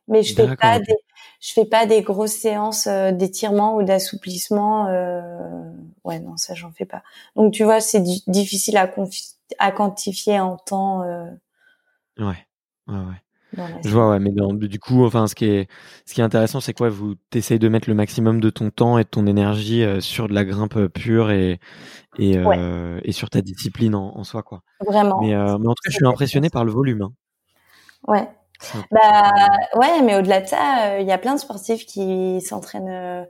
Speaker 2: Mais je fais pas des, je fais pas des grosses séances euh, d'étirement ou d'assouplissement. Euh... Ouais, non, ça j'en fais pas. Donc tu vois, c'est difficile à, à quantifier en temps. Euh...
Speaker 1: Ouais, ouais, ouais. Je vois, ouais, mais du coup, enfin, ce qui est, ce qui est intéressant, c'est quoi, vous t'essayes de mettre le maximum de ton temps et de ton énergie euh, sur de la grimpe pure et et, euh, et sur ta discipline en, en, soi, quoi.
Speaker 2: Vraiment.
Speaker 1: Mais, euh, mais en tout cas, je suis impressionné par le volume. Hein.
Speaker 2: Ouais, bah ouais, mais au-delà de ça, euh, il y a plein de sportifs qui s'entraînent euh,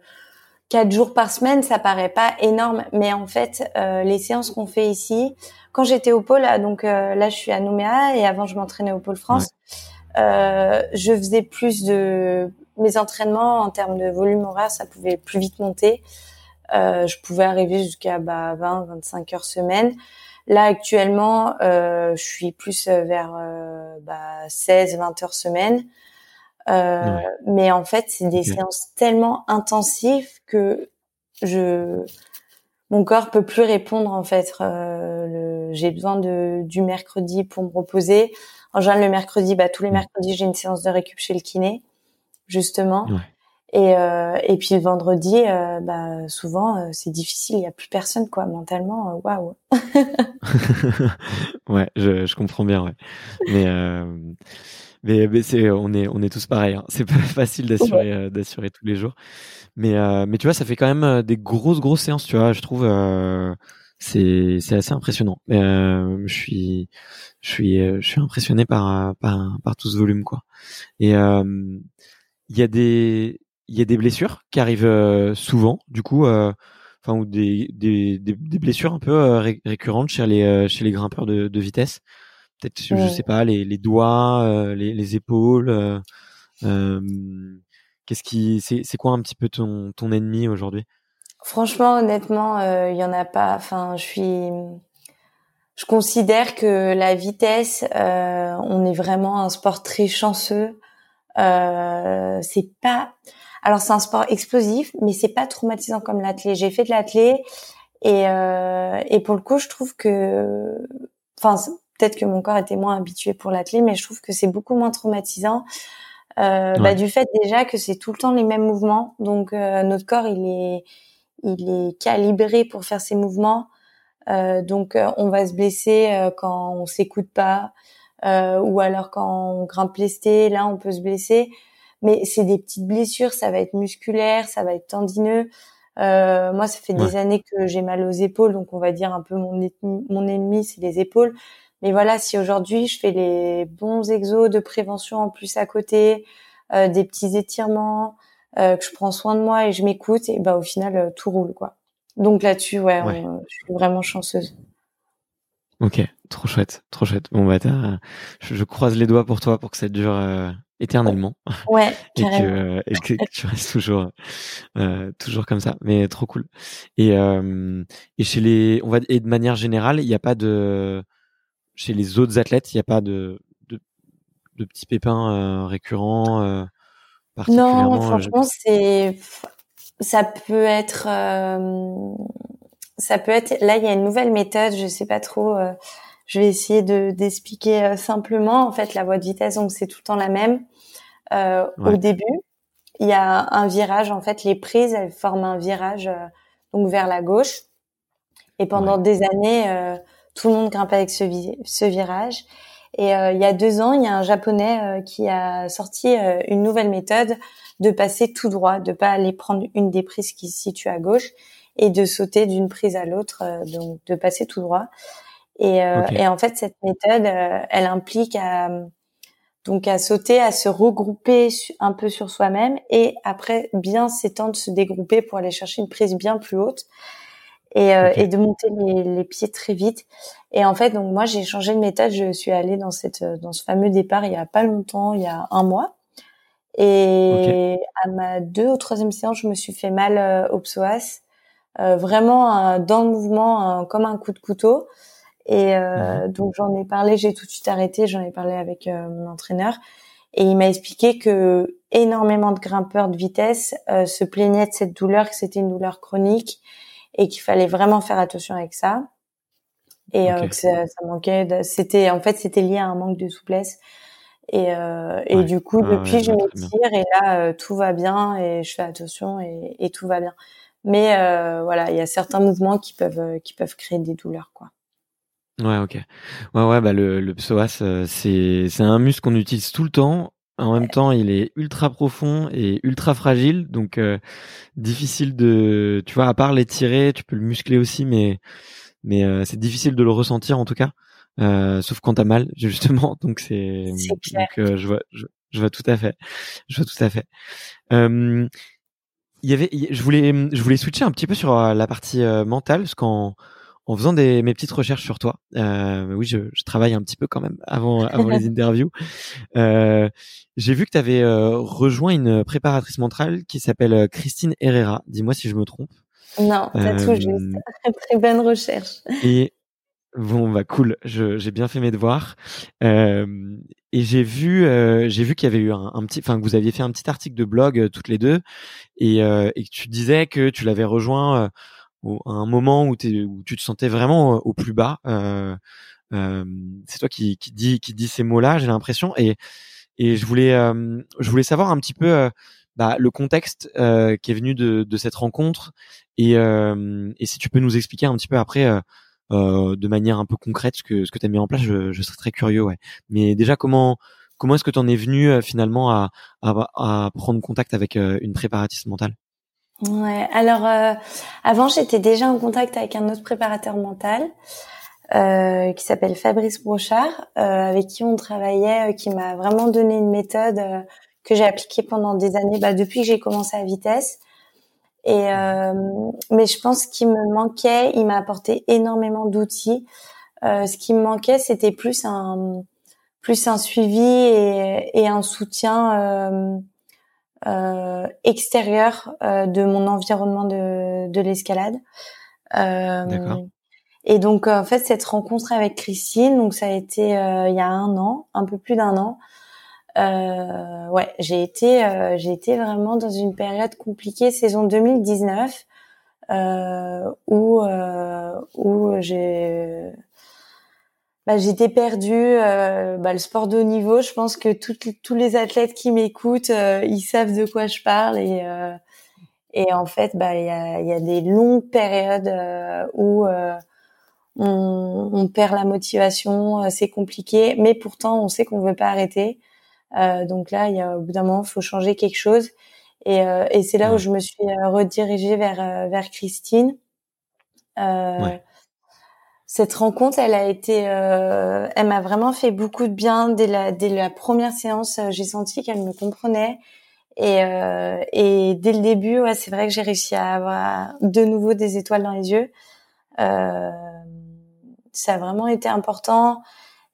Speaker 2: quatre jours par semaine. Ça paraît pas énorme, mais en fait, euh, les séances qu'on fait ici, quand j'étais au pôle, donc là je suis à Nouméa et avant je m'entraînais au pôle France, je faisais plus de mes entraînements en termes de volume horaire, ça pouvait plus vite monter. je pouvais arriver jusqu'à bah, 20-25 heures semaine. Là actuellement, euh, je suis plus euh, vers euh, bah, 16-20 heures semaine. Euh, Mais en fait, c'est des séances tellement intensives que je mon corps peut plus répondre en fait. Euh, j'ai besoin de du mercredi pour me reposer. En général, le mercredi, bah, tous les mercredis, j'ai une séance de récup chez le kiné, justement. Ouais. Et, euh, et puis le vendredi, euh, bah, souvent euh, c'est difficile, il y a plus personne quoi, mentalement, waouh. [LAUGHS]
Speaker 1: ouais, je, je comprends bien, ouais. Mais mais, mais c'est on est on est tous pareils. Hein. C'est pas [LAUGHS] facile d'assurer d'assurer tous les jours. Mais mais tu vois, ça fait quand même des grosses grosses séances, tu vois. Je trouve c'est c'est assez impressionnant. Euh, je suis je suis je suis impressionné par par par tout ce volume quoi. Et il y a des il y a des blessures qui arrivent souvent du coup enfin ou des, des, des, blessures un peu récurrentes chez les chez les grimpeurs de, de vitesse peut-être je sais pas les, les doigts les, les épaules qu'est-ce qui c'est c'est quoi un petit peu ton ton ennemi aujourd'hui?
Speaker 2: Franchement, honnêtement, il y en a pas. Enfin, je suis, je considère que la vitesse, euh, on est vraiment un sport très chanceux. Euh, c'est pas, alors c'est un sport explosif, mais c'est pas traumatisant comme l'athlé. J'ai fait de l'athlé et euh, et pour le coup, je trouve que, enfin, peut-être que mon corps était moins habitué pour l'athlé, mais je trouve que c'est beaucoup moins traumatisant. Euh, bah, du fait déjà que c'est tout le temps les mêmes mouvements, donc euh, notre corps il est il est calibré pour faire ses mouvements. Euh, donc euh, on va se blesser euh, quand on s'écoute pas ou alors quand on grimpe lesté, là on peut se blesser. Mais c'est des petites blessures, ça va être musculaire, ça va être tendineux. moi, ça fait des années que j'ai mal aux épaules, donc on va dire un peu mon ennemi, mon ennemi c'est les épaules. Mais voilà, si aujourd'hui je fais les bons exos de prévention en plus à côté, des petits étirements, euh, que je prends soin de moi et je m'écoute, et bah au final euh, tout roule quoi. Donc là-dessus, ouais, je suis vraiment chanceuse.
Speaker 1: Ok, trop chouette, trop chouette. Bon bah je, je, croise les doigts pour toi pour que ça dure euh, éternellement. [LAUGHS]
Speaker 2: Ouais,
Speaker 1: et, que, et que, [LAUGHS] tu restes toujours, euh, toujours comme ça. Mais trop cool. Et euh, et chez les, on va et de manière générale, il n'y a pas de, chez les autres athlètes, il n'y a pas de, de, de petits pépins récurrents.
Speaker 2: Non, euh, franchement, c'est ça peut être euh, ça peut être là il y a une nouvelle méthode, je sais pas trop euh, je vais essayer de d'expliquer simplement. En fait la voie de vitesse donc c'est tout le temps la même. Au début, il y a un virage en fait les prises elles forment un virage donc vers la gauche. Et pendant des années tout le monde grimpe avec ce, ce virage et euh, il y a deux ans, il y a un japonais euh, qui a sorti euh, une nouvelle méthode de passer tout droit, de pas aller prendre une des prises qui se situe à gauche et de sauter d'une prise à l'autre, donc de passer tout droit. Et, et, en fait, cette méthode, elle implique à donc à sauter, à se regrouper un peu sur soi-même et après bien s'étendre, se dégrouper pour aller chercher une prise bien plus haute et, euh, et de monter les, les, pieds très vite. Et en fait, donc moi, j'ai changé de méthode. Je suis allée dans cette dans ce fameux départ il y a pas longtemps, il y a un mois. Et à ma deux ou troisième séance, je me suis fait mal euh, au psoas, euh, vraiment dans le mouvement, comme un coup de couteau. Et euh, mhm. donc j'en ai parlé, j'ai tout de suite arrêté, j'en ai parlé avec mon entraîneur. Et il m'a expliqué que énormément de grimpeurs de vitesse se plaignaient de cette douleur, que c'était une douleur chronique et qu'il fallait vraiment faire attention avec ça. Et euh, que ça, ça manquait c'était en fait c'était lié à un manque de souplesse. Et, euh, et du coup ah depuis je m'étire et là euh, tout va bien et je fais attention et, et tout va bien. Mais voilà il y a certains mouvements qui peuvent qui peuvent créer des douleurs quoi.
Speaker 1: Ouais ok. Ouais ouais bah le, le psoas euh, c'est c'est un muscle qu'on utilise tout le temps en même temps, il est ultra profond et ultra fragile, donc euh, difficile de, tu vois, à part l'étirer, tu peux le muscler aussi, mais mais euh, c'est difficile de le ressentir en tout cas, euh, sauf quand t'as mal [LAUGHS] justement. Donc c'est, donc je vois, je, vois tout à fait, je vois tout à fait. il y avait, je voulais, je voulais switcher un petit peu sur la partie mentale, parce qu'en en faisant des, mes petites recherches sur toi, euh, oui, je, je, travaille un petit peu quand même avant, [LAUGHS] avant les interviews. Euh, j'ai vu que tu avais euh, rejoint une préparatrice mentale qui s'appelle euh, Christine Herrera. Dis-moi si je me trompe.
Speaker 2: Non, t'as tout juste. Très, très bonne recherche.
Speaker 1: Et bon, bah cool. J'ai bien fait mes devoirs. Euh, et j'ai vu, j'ai vu qu'il y avait eu un, un petit, enfin que vous aviez fait un petit article de blog toutes les deux, et, et que tu disais que tu l'avais rejoint un moment où, tu te sentais vraiment euh, au plus bas. Euh, euh, c'est toi qui, qui dis qui dis ces mots-là, j'ai l'impression. Et et je voulais je voulais savoir un petit peu bah, le contexte qui est venu de, de cette rencontre et, et si tu peux nous expliquer un petit peu après euh, de manière un peu concrète ce que ce que tu as mis en place, je, je, serais très curieux. Ouais. Mais déjà, comment comment est-ce que tu en es venu finalement à, à, à, prendre contact avec une préparatiste mentale?
Speaker 2: Ouais. Alors euh, avant, j'étais déjà en contact avec un autre préparateur mental euh, qui s'appelle Fabrice Brochard, euh, avec qui on travaillait, euh, qui m'a vraiment donné une méthode euh, que j'ai appliquée pendant des années, bah, depuis que j'ai commencé à vitesse. Et mais je pense qu'il me manquait, il m'a apporté énormément d'outils. ce qui me manquait, c'était plus un plus un suivi et, et un soutien euh, extérieur euh, de mon environnement de, de l'escalade. Euh, et donc en fait cette rencontre avec Christine, donc ça a été il y a un an, un peu plus d'un an. Euh, ouais, j'ai été, j'ai été vraiment dans une période compliquée, saison 2019, euh, où où j'ai bah, j'étais perdue. Euh, bah, le sport de haut niveau, je pense que tous les athlètes qui m'écoutent, euh, ils savent de quoi je parle et euh, et en fait, bah il y a, y a des longues périodes où on, on, perd la motivation, c'est compliqué, mais pourtant on sait qu'on veut pas arrêter. donc là, il y a au bout d'un moment, il faut changer quelque chose. Et, et c'est là où je me suis redirigée vers vers Christine. Ouais cette rencontre, elle a été, euh, elle m'a vraiment fait beaucoup de bien dès la dès la première séance. Euh, j'ai senti qu'elle me comprenait et euh, et dès le début, ouais, c'est vrai que j'ai réussi à avoir de nouveau des étoiles dans les yeux. Euh, ça a vraiment été important.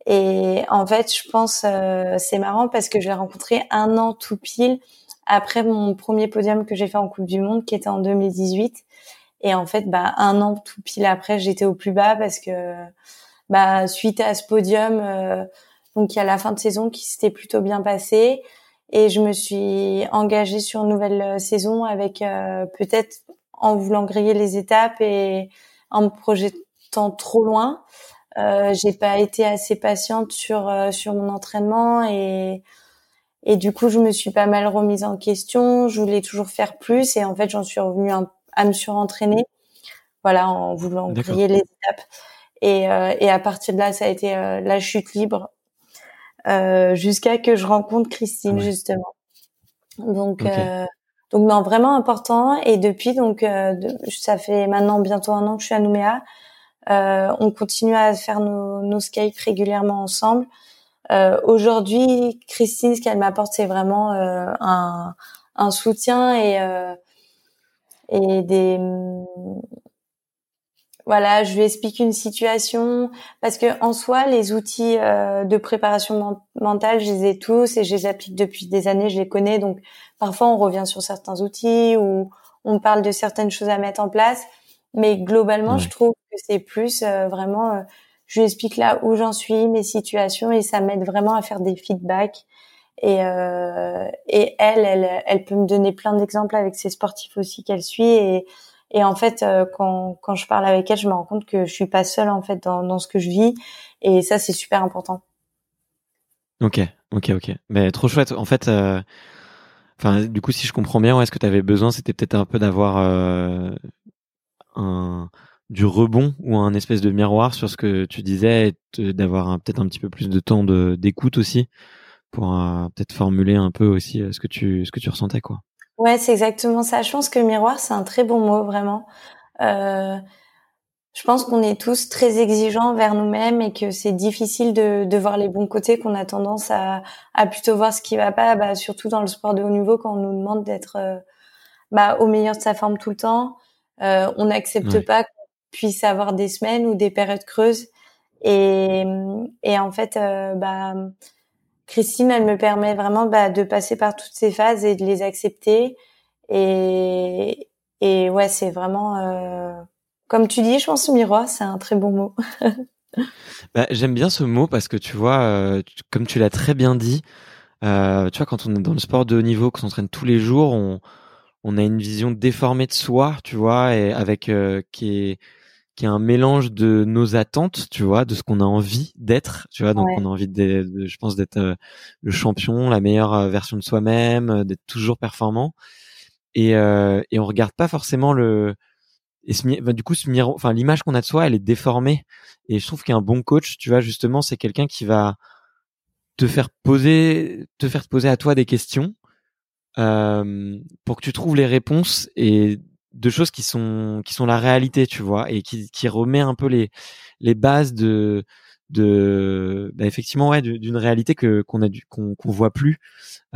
Speaker 2: Et en fait, je pense euh, c'est marrant parce que je l'ai rencontré un an tout pile après mon premier podium que j'ai fait en Coupe du Monde, qui était en 2018. Et en fait, bah, un an tout pile après, j'étais au plus bas parce que, bah, suite à ce podium, euh, donc il y a la fin de saison qui s'était plutôt bien passée. Et je me suis engagée sur une nouvelle euh, saison avec euh, peut-être en voulant griller les étapes et en me projetant trop loin. Euh, j'ai pas été assez patiente sur sur mon entraînement et et du coup je me suis pas mal remise en question. Je voulais toujours faire plus et en fait j'en suis revenue un à me surentraîner, voilà, en voulant griller les étapes. Et, euh, et à partir de là, ça a été euh, la chute libre euh, jusqu'à que je rencontre Christine justement. Donc donc non, vraiment important. Et depuis donc ça fait maintenant bientôt un an que je suis à Nouméa. on continue à faire nos, nos Skype régulièrement ensemble. Aujourd'hui, Christine, ce qu'elle m'apporte, c'est vraiment un, un soutien et et des voilà, je lui explique une situation parce que en soi, les outils euh, de préparation mentale, je les ai tous et je les applique depuis des années, je les connais. Donc parfois, on revient sur certains outils ou on parle de certaines choses à mettre en place, mais globalement, je trouve que c'est plus euh, vraiment, euh, je lui explique là où j'en suis, mes situations et ça m'aide vraiment à faire des feedbacks et, euh, et elle, elle, elle peut me donner plein d'exemples avec ses sportifs aussi qu'elle suit. Et, et en fait, euh, quand, quand je parle avec elle, je me rends compte que je suis pas seule en fait dans, dans ce que je vis. Et ça, c'est super important.
Speaker 1: Ok, ok, ok. Mais trop chouette. En fait, euh, enfin, du coup, si je comprends bien, ouais, ce que tu avais besoin, c'était peut-être un peu d'avoir euh, un du rebond ou un espèce de miroir sur ce que tu disais, d'avoir peut-être un petit peu plus de temps d'écoute aussi pour euh, peut-être formuler un peu aussi euh, ce que tu ce que tu ressentais quoi.
Speaker 2: Ouais, c'est exactement ça. Je pense que miroir c'est un très bon mot vraiment. Euh, je pense qu'on est tous très exigeants vers nous-mêmes et que c'est difficile de, de voir les bons côtés, qu'on a tendance à, à plutôt voir ce qui va pas, bah, surtout dans le sport de haut niveau quand on nous demande d'être euh, bah, au meilleur de sa forme tout le temps. Euh, on n'accepte pas qu'on puisse avoir des semaines ou des périodes creuses. Et, et en fait, bah, Christine, elle me permet vraiment bah, de passer par toutes ces phases et de les accepter. Et, ouais, c'est vraiment, euh, comme tu dis, je pense miroir, c'est un très bon mot. [LAUGHS]
Speaker 1: bah, J'aime bien ce mot parce que tu vois, euh, comme tu l'as très bien dit, euh, tu vois, quand on est dans le sport de haut niveau, qu'on s'entraîne tous les jours, on, on a une vision déformée de soi, tu vois, et avec qui est qui est un mélange de nos attentes, tu vois, de ce qu'on a envie d'être, tu vois. Donc on a envie de, je pense, d'être euh, le champion, la meilleure euh, version de soi-même, euh, d'être toujours performant. Et euh, et on regarde pas forcément le et ce, bah, du coup ce miroir, enfin l'image qu'on a de soi, elle est déformée. Et je trouve qu'un bon coach, tu vois, justement, c'est quelqu'un qui va te faire poser, te faire poser à toi des questions euh, pour que tu trouves les réponses et de choses qui sont qui sont la réalité, tu vois, et qui qui remet un peu les les bases de de bah effectivement ouais d'une réalité que qu'on a du qu'on qu'on voit plus.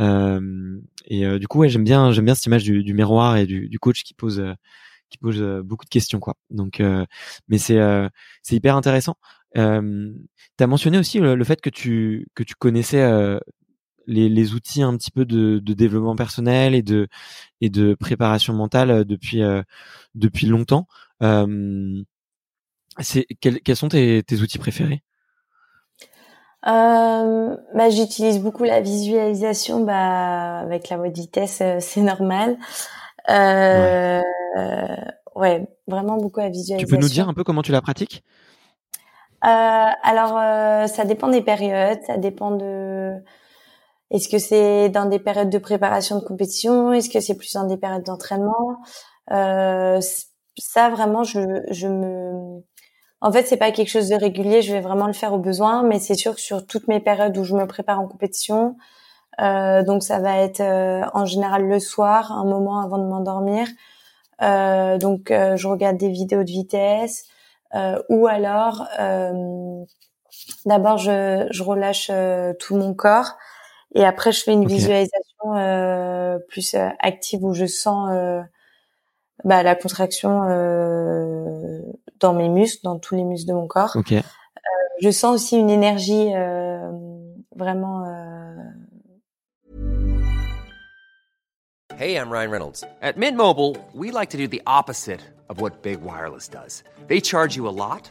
Speaker 1: Euh, et euh, du coup ouais j'aime bien j'aime bien cette image du, du miroir et du, du coach qui pose euh, qui pose euh, beaucoup de questions quoi. Donc mais c'est c'est hyper intéressant. Euh, tu mentionné aussi le, fait que tu que tu connaissais les, les, outils un petit peu de, de, développement personnel et de et de préparation mentale depuis depuis longtemps. c'est quels, quels sont tes, tes outils préférés?
Speaker 2: Euh, bah, j'utilise beaucoup la visualisation, bah, avec la vitesse, euh, c'est normal. Euh, ouais. vraiment beaucoup la visualisation.
Speaker 1: Tu peux nous dire un peu comment tu la pratiques?
Speaker 2: Euh, Alors, euh, ça dépend des périodes, ça dépend de. Est-ce que c'est dans des périodes de préparation de compétition? Est-ce que c'est plus dans des périodes d'entraînement? Ça, vraiment, je, je me en fait, c'est pas quelque chose de régulier. Je vais vraiment le faire au besoin, mais c'est sûr que sur toutes mes périodes où je me prépare en compétition, euh, donc ça va être euh, en général le soir, un moment avant de m'endormir. Euh, donc euh, je regarde des vidéos de vitesse, ou alors d'abord je, je relâche tout mon corps et après je fais une visualisation plus active où je sens bah, la contraction euh, dans mes muscles, dans tous les muscles de mon corps.
Speaker 1: Okay.
Speaker 2: Euh, je sens aussi une énergie euh, vraiment. Euh...
Speaker 3: Hey, I'm Ryan Reynolds. At Mint Mobile, we like to do the opposite of what big wireless does. They charge you a lot.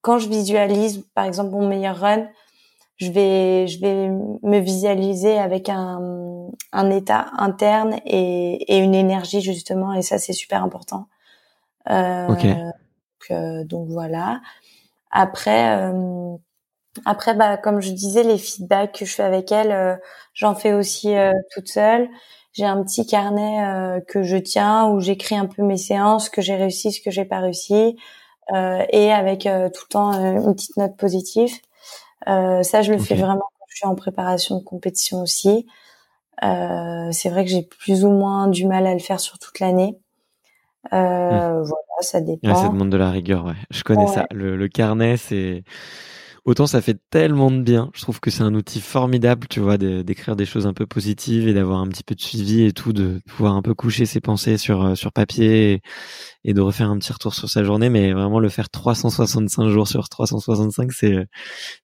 Speaker 2: quand je visualise, par exemple, mon meilleur run, je vais, je vais me visualiser avec un, un état interne et, et une énergie, justement. Et ça, c'est super important.
Speaker 1: Euh,
Speaker 2: donc, donc, voilà. Après, euh, après, bah, comme je disais, les feedbacks que je fais avec elle, euh, j'en fais aussi toute seule. J'ai un petit carnet que je tiens où j'écris un peu mes séances, ce que j'ai réussi, ce que j'ai pas réussi, et avec tout le temps une petite note positive. ça, je le fais vraiment quand je suis en préparation de compétition aussi. c'est vrai que j'ai plus ou moins du mal à le faire sur toute l'année. Euh, Voilà, ça dépend.
Speaker 1: ça demande de la rigueur, ouais. Je connais ça. Le, le carnet, c'est autant ça fait tellement de bien. Je trouve que c'est un outil formidable, tu vois, d'écrire des choses un peu positives et d'avoir un petit peu de suivi et tout, de pouvoir un peu coucher ses pensées sur euh, sur papier et, de refaire un petit retour sur sa journée. Mais vraiment le faire 365 jours sur 365, c'est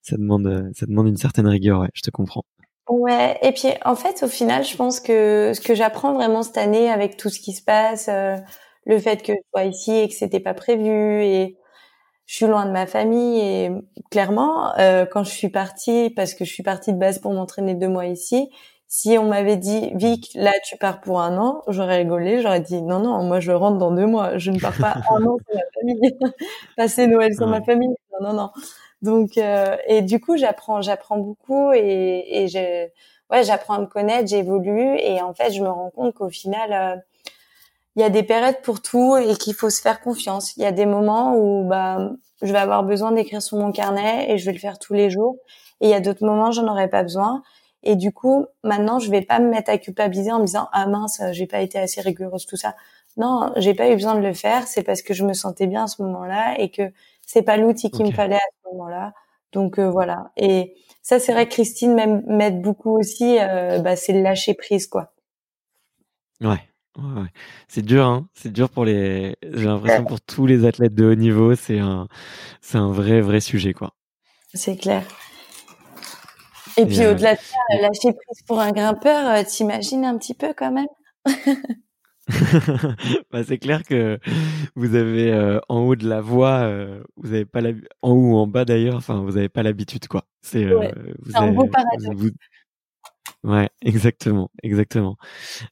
Speaker 1: ça demande ça demande une certaine rigueur. Ouais, je te comprends.
Speaker 2: Ouais, et puis en fait, au final, je pense que ce que j'apprends vraiment cette année avec tout ce qui se passe, euh, le fait que je sois ici et que c'était pas prévu et je suis loin de ma famille et clairement euh, quand je suis partie parce que je suis partie de base pour m'entraîner deux mois ici si on m'avait dit Vic là tu pars pour un an j'aurais rigolé j'aurais dit non non moi je rentre dans deux mois je ne pars pas un an sans ma famille. [LAUGHS] Passer Noël sans ma famille non non non. Donc euh, et du coup j'apprends j'apprends beaucoup et, et je ouais j'apprends à me connaître j'évolue et en fait je me rends compte qu'au final euh, il y a des périodes pour tout et qu'il faut se faire confiance. Il y a des moments où bah je vais avoir besoin d'écrire sur mon carnet et je vais le faire tous les jours. Et il y a d'autres moments j'en aurais pas besoin. Et du coup, maintenant, je vais pas me mettre à culpabiliser en me disant ah mince, j'ai pas été assez rigoureuse tout ça. Non, j'ai pas eu besoin de le faire. C'est parce que je me sentais bien à ce moment-là et que c'est pas l'outil qu'il me fallait à ce moment-là. Donc euh, voilà. Et ça, c'est vrai que Christine m'aide beaucoup aussi. Euh, bah, c'est le lâcher prise, quoi.
Speaker 1: Ouais. Ouais, c'est dur, hein. C'est dur pour les. J'ai l'impression pour tous les athlètes de haut niveau, c'est un, c'est un vrai, vrai sujet, quoi.
Speaker 2: C'est clair. Et, puis au-delà de ça, lâcher prise pour un grimpeur, euh, t'imagines un petit peu quand même? [LAUGHS]
Speaker 1: bah, c'est clair que vous avez euh, en haut de la voie, euh, vous avez pas la, en haut ou en bas d'ailleurs, enfin vous avez pas l'habitude quoi.
Speaker 2: C'est un beau paradoxe.
Speaker 1: Ouais, [LAUGHS] exactement, exactement.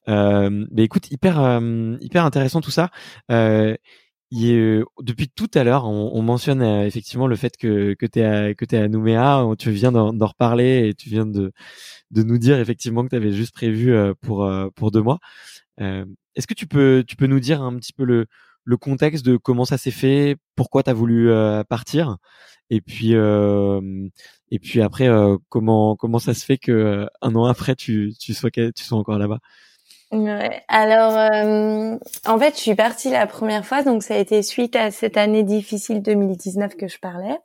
Speaker 1: Euh, bah écoute, hyper, euh, hyper intéressant tout ça. Euh, il depuis tout à l'heure, on, on mentionne effectivement le fait que que t'es à, que t'es à Nouméa. Tu viens d'en, reparler et tu viens de de nous dire effectivement que tu avais juste prévu pour pour deux mois. Est-ce que tu peux tu peux nous dire un petit peu le le contexte de comment ça s'est fait, pourquoi tu as voulu partir et puis euh, et puis après euh, comment comment ça se fait que euh, un an après tu tu sois tu sois encore là-bas?
Speaker 2: Ouais. Alors en fait je suis partie la première fois donc ça a été suite à cette année difficile 2019 que je parlais.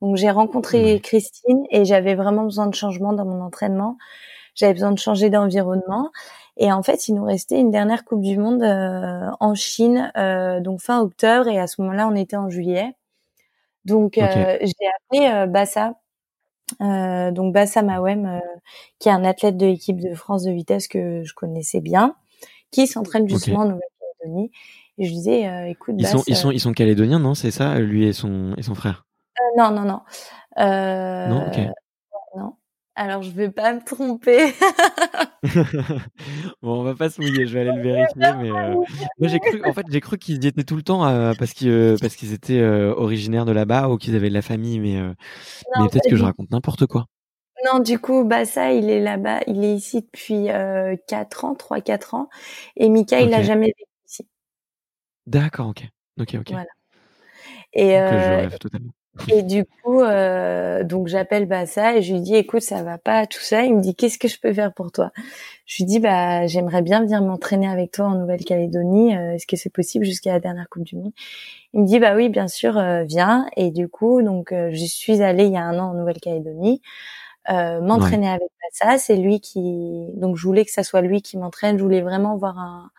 Speaker 2: Donc j'ai rencontré Christine et j'avais vraiment besoin de changement dans mon entraînement. J'avais besoin de changer d'environnement. Et en fait, il nous restait une dernière Coupe du Monde en Chine, donc fin octobre, et à ce moment-là, on était en juillet. Donc euh, j'ai appelé euh, Bassa, euh, donc Bassa Mawem, qui est un athlète de l'équipe de France de vitesse que je connaissais bien, qui s'entraîne justement en Nouvelle-Calédonie. Et je disais, écoute,
Speaker 1: ils sont ils sont ils sont calédoniens, non? C'est ça, lui et son et son frère?
Speaker 2: non non non. non, ok. Non. Alors je vais pas me tromper. [LAUGHS] [LAUGHS]
Speaker 1: bon, on va pas se mouiller, je vais aller le vérifier. Mais euh, moi j'ai cru, en fait, j'ai cru qu'ils y étaient tout le temps euh, parce qu'ils euh, parce qu'ils étaient originaires de là-bas ou qu'ils avaient de la famille, mais mais peut-être que je raconte n'importe quoi.
Speaker 2: Non, du coup, bah ça, il est là-bas, il est ici depuis euh, 4 ans, 3-4 ans, et Mika, il a jamais vécu ici.
Speaker 1: D'accord, ok, ok, ok. Voilà.
Speaker 2: Et, euh, totalement. Et du coup, euh, donc j'appelle Bassa et je lui dis écoute, ça va pas tout ça. Il me dit qu'est-ce que je peux faire pour toi? Je lui dis bah j'aimerais bien venir m'entraîner avec toi en Nouvelle-Calédonie. Euh, est-ce que c'est possible jusqu'à la dernière Coupe du Monde? Il me dit bah oui, bien sûr, euh, viens. Et du coup, donc euh, je suis allée il y a un an en Nouvelle-Calédonie. m'entraîner avec Bassa, c'est lui qui donc je voulais que ça soit lui qui m'entraîne, je voulais vraiment voir un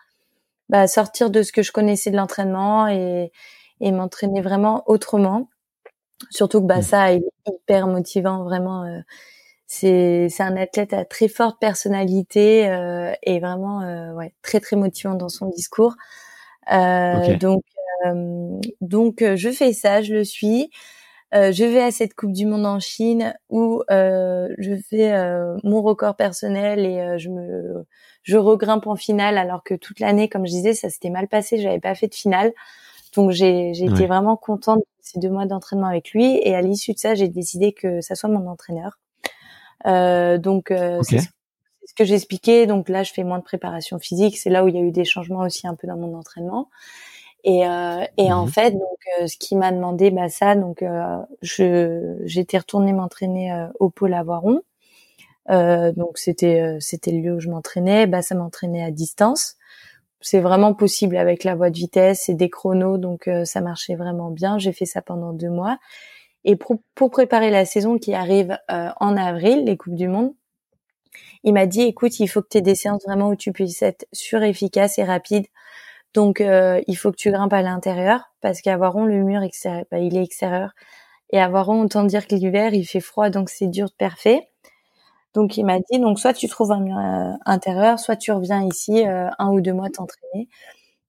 Speaker 2: bah sortir de ce que je connaissais de l'entraînement et et m'entraîner vraiment autrement. Surtout que bah, ça est hyper motivant, vraiment. Euh, c'est c'est un athlète à très forte personnalité euh, et vraiment euh, ouais très très motivant dans son discours. Euh, Donc donc je fais ça, je le suis. je vais à cette Coupe du Monde en Chine où je fais mon record personnel et je me je regrimpe en finale alors que toute l'année, comme je disais, ça s'était mal passé, j'avais pas fait de finale. Donc j'ai j'ai été vraiment contente de ces deux mois d'entraînement avec lui et à l'issue de ça, j'ai décidé que ça soit mon entraîneur. Euh, donc euh, c'est ce que j'expliquais. Donc là, je fais moins de préparation physique. C'est là où il y a eu des changements aussi un peu dans mon entraînement. Et, euh, et en mhm. fait, donc euh, ce qui m'a demandé, bah ça, donc euh, je j'étais retournée m'entraîner euh, au pôle Avoiron. donc c'était c'était le lieu où je m'entraînais. Bah ça m'entraînait à distance c'est vraiment possible avec la voie de vitesse et des chronos, donc euh, ça marchait vraiment bien. J'ai fait ça pendant deux mois. Et pour, préparer la saison qui arrive euh, en avril, les Coupes du Monde, il m'a dit, écoute, il faut que tu aies des séances vraiment où tu puisses être sur efficace et rapide. Donc, euh, il faut que tu grimpes à l'intérieur parce qu'à Voiron, le mur extérieur, bah, il est extérieur. Et à Voiron, autant dire que l'hiver, il fait froid, donc c'est dur de parfait. Donc il m'a dit donc soit tu trouves un euh, intérieur, soit tu reviens ici euh, un ou deux mois t'entraîner.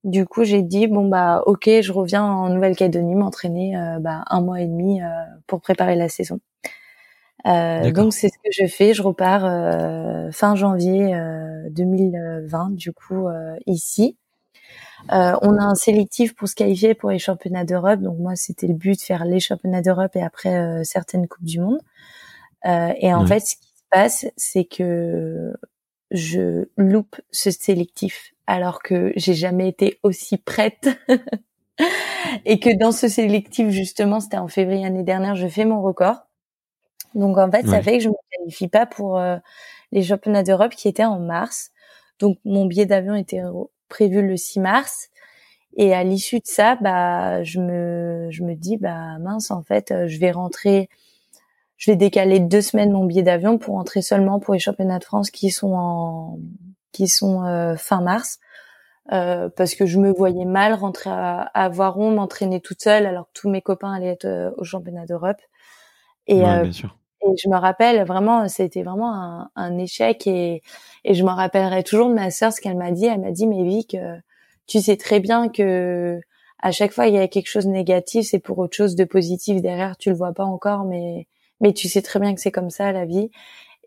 Speaker 2: Du coup j'ai dit bon bah ok je reviens en Nouvelle-Calédonie m'entraîner euh, bah, un mois et demi pour préparer la saison. donc c'est ce que je fais. Je repars fin janvier 2020 du coup ici. on a un sélectif pour se qualifier pour les championnats d'Europe. Donc moi c'était le but de faire les championnats d'Europe et après certaines coupes du monde. et en fait passe, c'est que je loupe ce sélectif alors que j'ai jamais été aussi prête. [LAUGHS] et que dans ce sélectif, justement, c'était en février l'année dernière, je fais mon record. Donc en fait, ça fait que je me qualifie pas pour euh, les championnats d'Europe qui étaient en mars. Donc mon billet d'avion était prévu le 6 mars. Et à l'issue de ça, bah, je me, je me dis, bah mince, en fait, euh, je vais rentrer je vais décaler deux semaines mon billet d'avion pour entrer seulement pour les championnats de France qui sont en qui sont euh, fin mars. Euh, parce que je me voyais mal rentrer à, à Voiron m'entraîner toute seule alors que tous mes copains allaient être euh, au championnat d'Europe. Et, et je me rappelle vraiment c'était vraiment un, un, échec et, et je me rappellerai toujours de ma sœur ce qu'elle m'a dit. Elle m'a dit mais Vic tu sais très bien que à chaque fois il y a quelque chose de négatif c'est pour autre chose de positif derrière tu le vois pas encore mais mais tu sais très bien que c'est comme ça la vie.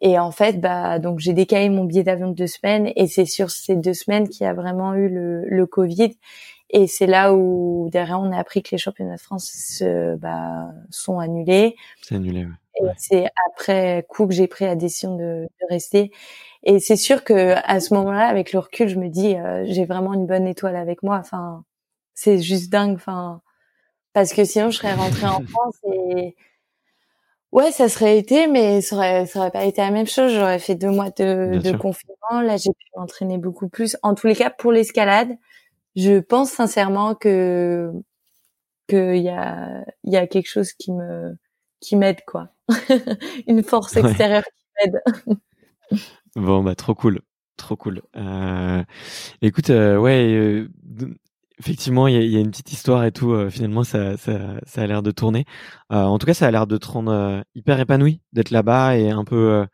Speaker 2: Et en fait, bah donc j'ai décalé mon billet d'avion de deux semaines et c'est sur ces deux semaines qu'il y a vraiment eu le, le Covid. Et c'est là où derrière on a appris que les championnats de France se, bah, sont annulés.
Speaker 1: C'est annulé. Ouais.
Speaker 2: Et c'est après coup que j'ai pris la décision de, de rester. Et c'est sûr que à ce moment-là, avec le recul, je me dis euh, j'ai vraiment une bonne étoile avec moi. Enfin, c'est juste dingue. Enfin, parce que sinon je serais rentrée en [LAUGHS] France et Ouais, ça serait été, mais ça aurait, ça aurait pas été la même chose. J'aurais fait deux mois de, de confinement. Là, j'ai pu m'entraîner beaucoup plus. En tous les cas, pour l'escalade, je pense sincèrement que qu'il y a, il y a quelque chose qui me, qui m'aide, quoi. [LAUGHS] Une force extérieure qui m'aide.
Speaker 1: bon, bah, trop cool. Trop cool. Euh, écoute, euh, ouais, euh, effectivement, il y, a, une petite histoire et tout. Euh, finalement, ça, a l'air de tourner. Euh, en tout cas, ça a l'air de te rendre euh, hyper épanoui d'être là-bas et un peu.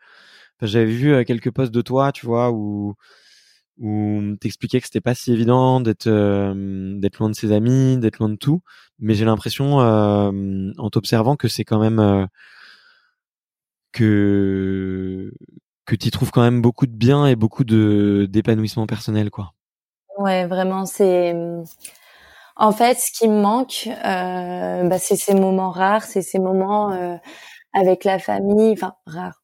Speaker 1: J'avais vu quelques posts de toi, tu vois, où où t'expliquais que c'était pas si évident d'être d'être loin de ses amis, d'être loin de tout. Mais j'ai l'impression, en t'observant, que c'est quand même que que tu trouves quand même beaucoup de bien et beaucoup de d'épanouissement personnel, quoi.
Speaker 2: Ouais, vraiment, c'est. En fait, ce qui me manque, euh, bah, c'est ces moments rares, c'est ces moments euh, avec la famille. Enfin, rares.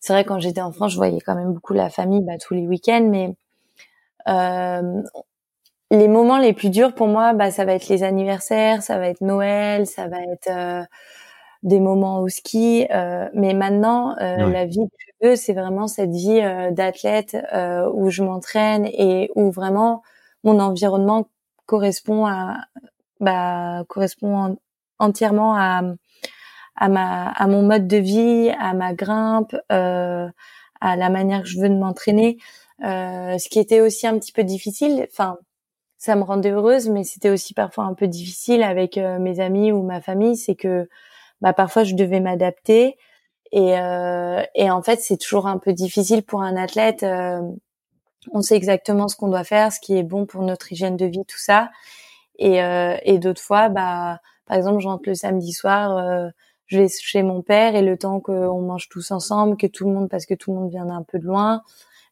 Speaker 2: C'est vrai quand j'étais en France, je voyais quand même beaucoup la famille, bah, tous les week-ends, mais euh, les moments les plus durs pour moi, bah, ça va être les anniversaires, ça va être Noël, ça va être des moments au ski. Mais maintenant, la vie que je veux, c'est vraiment cette vie d'athlète où je m'entraîne et où vraiment mon environnement correspond à bah, correspond entièrement à ma à mon mode de vie, à ma grimpe, euh, à la manière que je veux de m'entraîner. Euh, ce qui était aussi un petit peu difficile. Enfin, ça me rendait heureuse, mais c'était aussi parfois un peu difficile avec euh, mes amis ou ma famille. C'est que bah, parfois je devais m'adapter. Et, euh, et en fait, c'est toujours un peu difficile pour un athlète. On sait exactement ce qu'on doit faire, ce qui est bon pour notre hygiène de vie, tout ça. Et, euh, et d'autres fois, bah, par exemple, je rentre le samedi soir, euh, je vais chez mon père et le temps qu'on mange tous ensemble, que tout le monde, parce que tout le monde vient d'un peu de loin,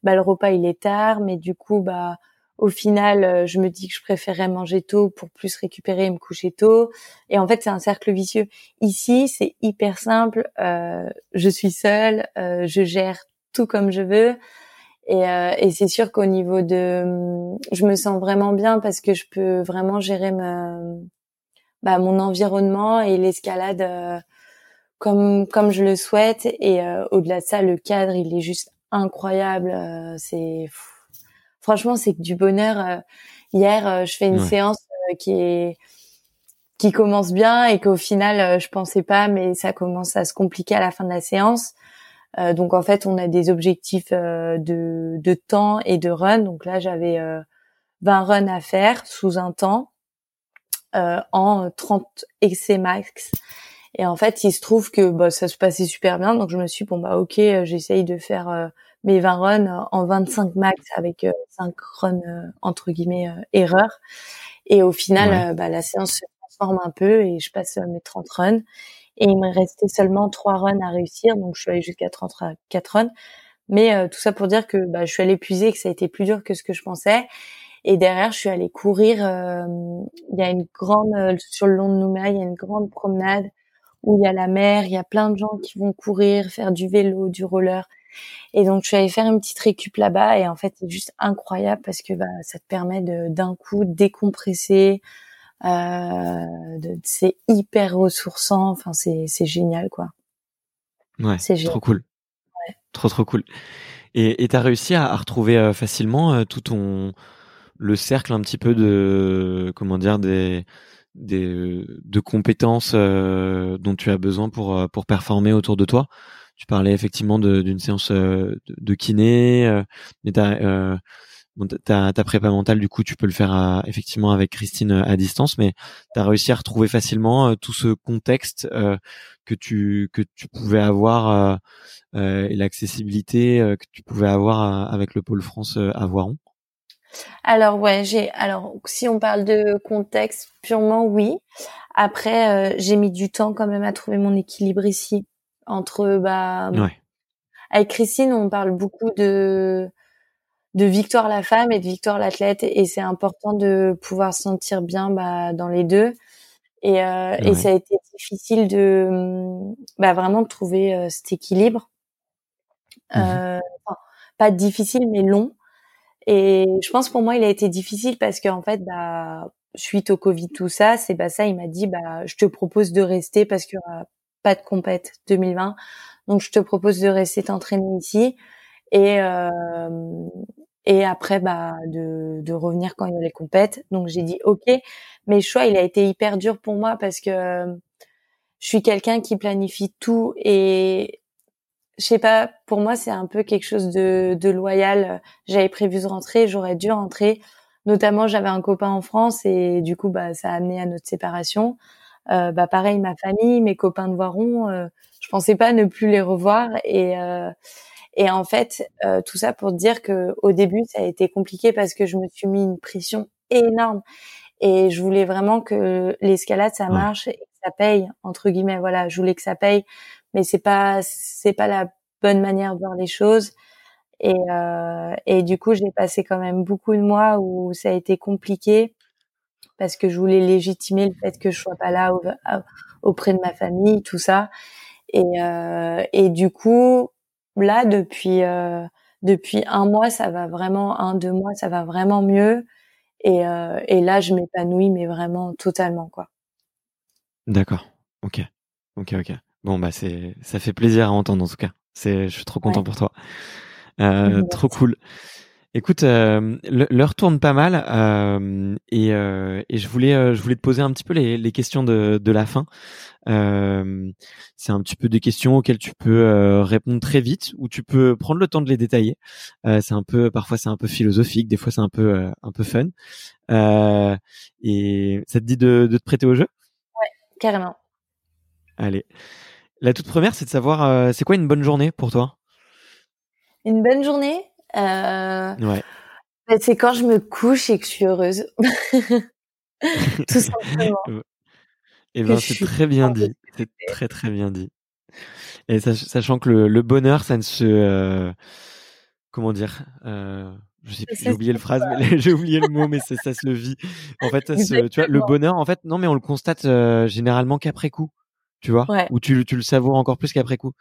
Speaker 2: bah, le repas il est tard, mais du coup, bah, au final, euh, je me dis que je préférerais manger tôt pour plus récupérer et me coucher tôt. Et en fait, c'est un cercle vicieux. Ici, c'est hyper simple. Euh, je suis seule, euh, je gère tout comme je veux. Et, euh, et c'est sûr qu'au niveau de, je me sens vraiment bien parce que je peux vraiment gérer ma, bah, mon environnement et l'escalade euh, comme comme je le souhaite. Et au-delà de ça, le cadre, il est juste incroyable. c'est franchement, c'est que du bonheur. Euh, hier, euh, je fais une séance euh, qui est qui commence bien et qu'au final, je pensais pas, mais ça commence à se compliquer à la fin de la séance. Donc en fait, on a des objectifs de, de temps et de run. Donc là, j'avais 20 runs à faire sous un temps en 30 excès max. Et en fait, il se trouve que bah, ça se passait super bien. Donc je me suis dit, bon bah ok, j'essaye de faire mes 20 runs en 25 max avec 5 euh, runs euh, entre guillemets euh, erreurs. Et au final, bah, la séance se transforme un peu et je passe mes 30 runs. Et il me restait seulement 3 runs à réussir, donc je suis allée jusqu'à 34 runs. Mais tout ça pour dire que bah, je suis allée épuisée que ça a été plus dur que ce que je pensais. Et derrière, je suis allée courir. Il y a une grande sur le long de Nouméa, il y a une grande promenade où il y a la mer, il y a plein de gens qui vont courir, faire du vélo, du roller. Et donc, je suis allée faire une petite récup là-bas et en fait, c'est juste incroyable parce que bah, ça te permet de d'un coup décompresser. Euh, c'est hyper ressourçant. Enfin, c'est c'est génial, quoi.
Speaker 1: Ouais, c'est trop cool. Ouais. Trop trop cool. Et tu as réussi à, retrouver euh, facilement euh, tout ton le cercle un petit peu de comment dire des des de compétences euh, dont tu as besoin pour pour performer autour de toi? Tu parlais effectivement d'une séance euh, de, kiné, euh, mais euh, ta, ta prépa mentale, du coup, tu peux le faire effectivement avec Christine à distance, mais tu as réussi à retrouver facilement tout ce contexte que tu que tu pouvais avoir et l'accessibilité que tu pouvais avoir avec le pôle France à Voiron?
Speaker 2: Alors ouais, j'ai alors si on parle de contexte purement oui. Après j'ai mis du temps quand même à trouver mon équilibre ici entre bah avec Christine, on parle beaucoup de de victoire la femme et de victoire l'athlète, et c'est important de pouvoir se sentir bien bah, dans les deux. Et, euh, et ça a été difficile de bah, vraiment de trouver euh, cet équilibre. Mmh euh, pas difficile, mais long. Et je pense pour moi, il a été difficile parce qu'en fait, bah, suite au Covid, tout ça, c'est bah ça, il m'a dit, bah, je te propose de rester parce qu'il y aura pas de compète 2020. Donc, je te propose de rester t'entraîner ici. Et, euh, et après, bah, de, de revenir quand il y a les compètes. Donc, j'ai dit OK. Mais le choix, il a été hyper dur pour moi parce que je suis quelqu'un qui planifie tout et je sais pas, pour moi, c'est un peu quelque chose de, de loyal. J'avais prévu de rentrer, j'aurais dû rentrer. Notamment, j'avais un copain en France et du coup, bah, ça a amené à notre séparation. Euh, bah, pareil, ma famille, mes copains de Voiron, euh, je pensais pas ne plus les revoir et euh, et en fait, euh, tout ça pour dire que au début, ça a été compliqué parce que je me suis mis une pression énorme et je voulais vraiment que l'escalade ça marche et que ça paye entre guillemets. Voilà, je voulais que ça paye, mais c'est pas c'est pas la bonne manière de voir les choses. Et, euh, et du coup, j'ai passé quand même beaucoup de mois où ça a été compliqué parce que je voulais légitimer le fait que je sois pas là auprès de ma famille, tout ça. Et, euh, et du coup, là depuis euh, depuis un mois, ça va vraiment un deux mois, ça va vraiment mieux. Et, euh, et là, je m'épanouis, mais vraiment totalement quoi.
Speaker 1: D'accord. Ok. Ok. Ok. Bon bah c'est ça fait plaisir à entendre en tout cas. C'est je suis trop content pour toi. Euh, [LAUGHS] trop cool. Écoute, euh, l'heure tourne pas mal euh, et, euh, et, je voulais euh, je voulais te poser un petit peu les, les questions de, de la fin. Euh, c'est un petit peu des questions auxquelles tu peux répondre très vite ou tu peux prendre le temps de les détailler. c'est un peu parfois c'est un peu philosophique, des fois c'est un peu un peu fun. et ça te dit de, de te prêter au jeu?
Speaker 2: Ouais, carrément.
Speaker 1: Allez, la toute première c'est de savoir c'est quoi une bonne journée pour toi?
Speaker 2: Une bonne journée?
Speaker 1: Euh, ouais.
Speaker 2: Bah, c'est quand je me couche et que je suis heureuse. [LAUGHS] Tout simplement.
Speaker 1: Et eh ben, c'est très bien dit. C'est très très bien dit. Et sachant que le, le bonheur, ça ne se, euh, comment dire, euh, j'ai oublié le phrase, mais [LAUGHS] j'ai oublié le mot, mais ça, ça se le vit. En fait, ça se, tu vois, le bonheur, en fait, non, mais on le constate euh, généralement qu'après coup, tu vois, ouais. ou tu, tu le savoures encore plus qu'après coup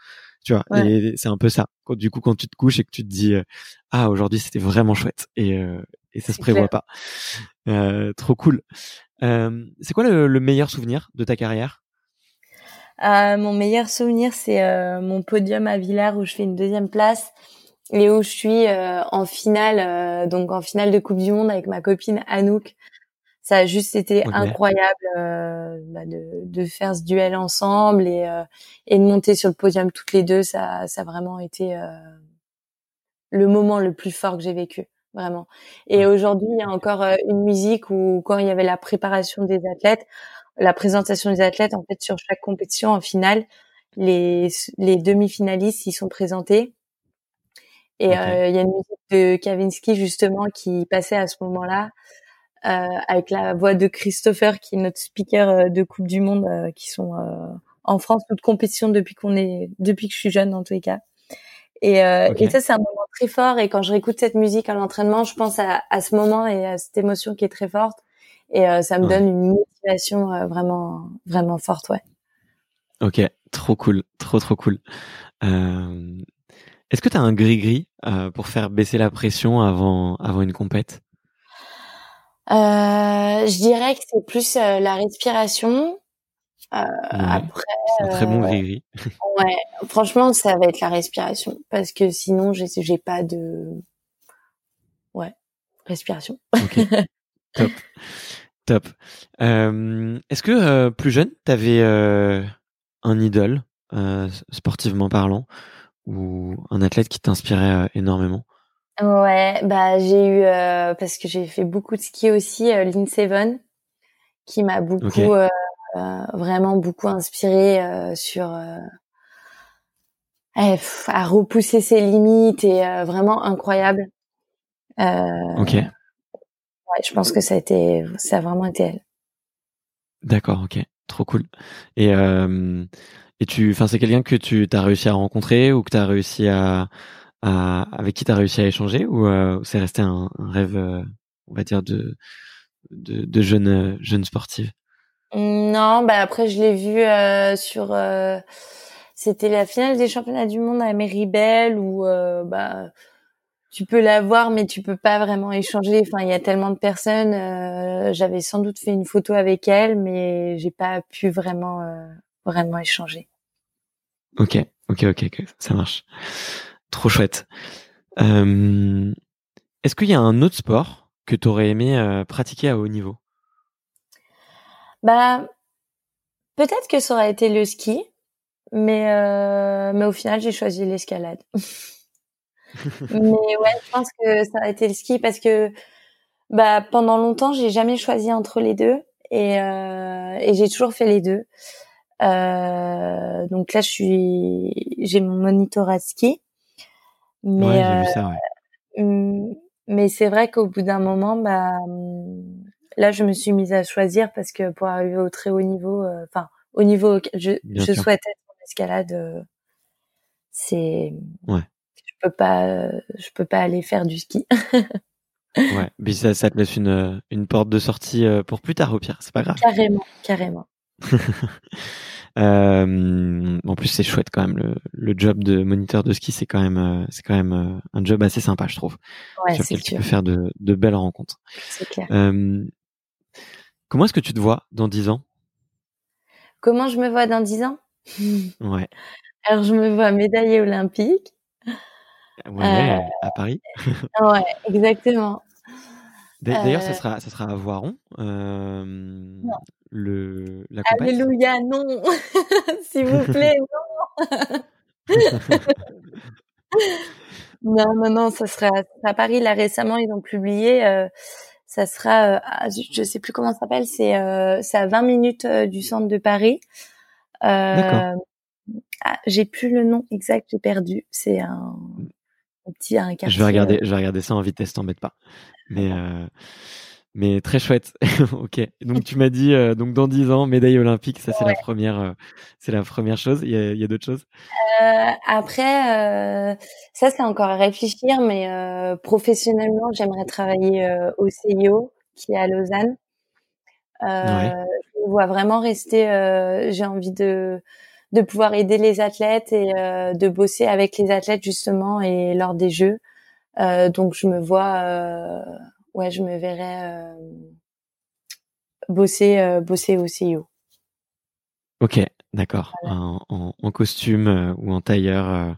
Speaker 1: tu vois. Et c'est un peu ça. du coup, quand tu te couches et que tu te dis euh, ah aujourd'hui c'était vraiment chouette et euh, et ça se prévoit pas. Euh, trop cool. c'est quoi le, meilleur souvenir de ta carrière?
Speaker 2: Mon meilleur souvenir, c'est mon podium à Villars où je fais une deuxième place et où je suis en finale, donc en finale de Coupe du Monde avec ma copine Anouk ça a juste été incroyable euh, bah, de, de, faire ce duel ensemble et, euh, et de monter sur le podium toutes les deux. Ça, ça a vraiment été euh, le moment le plus fort que j'ai vécu, vraiment. Et aujourd'hui, il y a encore euh, une musique où quand il y avait la préparation des athlètes, la présentation des athlètes, en fait, sur chaque compétition en finale, les, les demi-finalistes, ils sont présentés. Et euh, il y a une musique de Kavinsky justement qui passait à ce moment-là. Euh, avec la voix de Christopher, qui est notre speaker euh, de Coupe du Monde, euh, qui sont en France, toute compétition depuis qu'on est, depuis que je suis jeune en tous les cas. Et, et ça, c'est un moment très fort. Et quand je réécoute cette musique à l'entraînement, je pense à, à, ce moment et à cette émotion qui est très forte. Et ça me donne une motivation vraiment, vraiment forte, ouais.
Speaker 1: Ok, trop cool, trop trop cool. Euh, Est-ce que tu as un gris-gris euh, pour faire baisser la pression avant, avant une compète?
Speaker 2: euh, je dirais que c'est plus euh, la respiration. Euh, après,
Speaker 1: c'est un très bon gris
Speaker 2: ouais, franchement, ça va être la respiration parce que sinon, j'ai, j'ai pas de, ouais, respiration.
Speaker 1: Okay. [LAUGHS] Top, top. est-ce que plus jeune, t'avais un idole, sportivement parlant, ou un athlète qui t'inspirait énormément?
Speaker 2: Ouais, bah j'ai eu euh, parce que j'ai fait beaucoup de ski aussi, euh, Lynn Seven, qui m'a beaucoup euh, euh, vraiment beaucoup inspiré euh, sur eh, à repousser ses limites et vraiment incroyable.
Speaker 1: ok.
Speaker 2: Ouais, je pense que ça a été, ça a vraiment été elle.
Speaker 1: D'accord, ok, trop cool. Et Et tu, enfin, c'est quelqu'un que tu as réussi à rencontrer ou que tu as réussi à, à, avec qui tu as réussi à échanger ou euh, c'est resté un, un rêve, euh, on va dire, de, de, de jeune, jeune sportive?
Speaker 2: Non, bah après, je l'ai vu euh, sur. euh, C'était la finale des championnats du monde à Meribel où euh, bah tu peux la voir mais tu peux pas vraiment échanger. Enfin, il y a tellement de personnes. euh, J'avais sans doute fait une photo avec elle, mais j'ai pas pu vraiment euh, vraiment échanger.
Speaker 1: Ok, ok, ok, ça marche. Trop chouette. Euh, Est-ce qu'il y a un autre sport que tu aurais aimé euh, pratiquer à haut niveau?
Speaker 2: Bah peut-être que ça aurait été le ski, mais euh, au final j'ai choisi l'escalade. [LAUGHS] mais ouais, je pense que ça a été le ski parce que bah pendant longtemps j'ai jamais choisi entre les deux et j'ai toujours fait les deux. Donc là je suis j'ai mon monitorat ski, mais
Speaker 1: Ouais, j'ai vu ça, ouais.
Speaker 2: Hum, Mais c'est vrai qu'au bout d'un moment, bah, hum, là, je me suis mise à choisir parce que pour arriver au très haut niveau, enfin, au niveau auquel je, je souhaite être en escalade, c'est,
Speaker 1: Ouais.
Speaker 2: je peux pas, je peux pas aller faire du ski.
Speaker 1: Ouais, [LAUGHS] mais ça, ça te laisse une, une porte de sortie pour plus tard au pire, c'est pas grave.
Speaker 2: carrément, carrément. [LAUGHS] [LAUGHS]
Speaker 1: Euh, en plus, c'est chouette quand même le, le job de moniteur de ski, c'est quand même, euh, c'est quand même euh, un job assez sympa, je trouve,
Speaker 2: Ouais,
Speaker 1: sur lequel tu peux faire de, de belles rencontres.
Speaker 2: c'est clair.
Speaker 1: Euh, comment est-ce que tu te vois dans 10 ans?
Speaker 2: Comment je me vois dans 10 ans?
Speaker 1: Ouais, [LAUGHS]
Speaker 2: Alors, je me vois médaillée olympique.
Speaker 1: ouais, à Paris. [LAUGHS]
Speaker 2: Ouais, exactement.
Speaker 1: D'a- D'ailleurs, ça sera, ça sera à Voiron, euh, le, la compète?
Speaker 2: Alléluia, non! [LAUGHS] S'il vous plaît, non! Non, non, non, ça sera, ça sera à Paris. Là, récemment, ils ont publié, euh, ça sera, euh, à- je je sais plus comment ça s'appelle, c'est euh, à 20 minutes du centre de Paris. Ah, j'ai plus le nom exact, j'ai perdu. C'est un, un petit, un quartier.
Speaker 1: Je vais regarder, je vais regarder ça en vitesse, t'embête pas. Mais, mais très chouette. [LAUGHS] ok. Donc tu m'as dit, euh, donc dans 10 ans, médaille olympique, ça c'est la première, euh, c'est la première chose. Il y a, d'autres choses?
Speaker 2: Euh, après, ça c'est encore à réfléchir, mais professionnellement, j'aimerais travailler au CIO qui est à Lausanne.
Speaker 1: Ouais.
Speaker 2: Je vois vraiment rester. J'ai envie de de pouvoir aider les athlètes et de bosser avec les athlètes justement et lors des jeux. Donc je me vois, ouais, je me verrais euh, bosser euh, bosser au CIO.
Speaker 1: Ok, d'accord. En, en, en costume euh, ou en tailleur euh,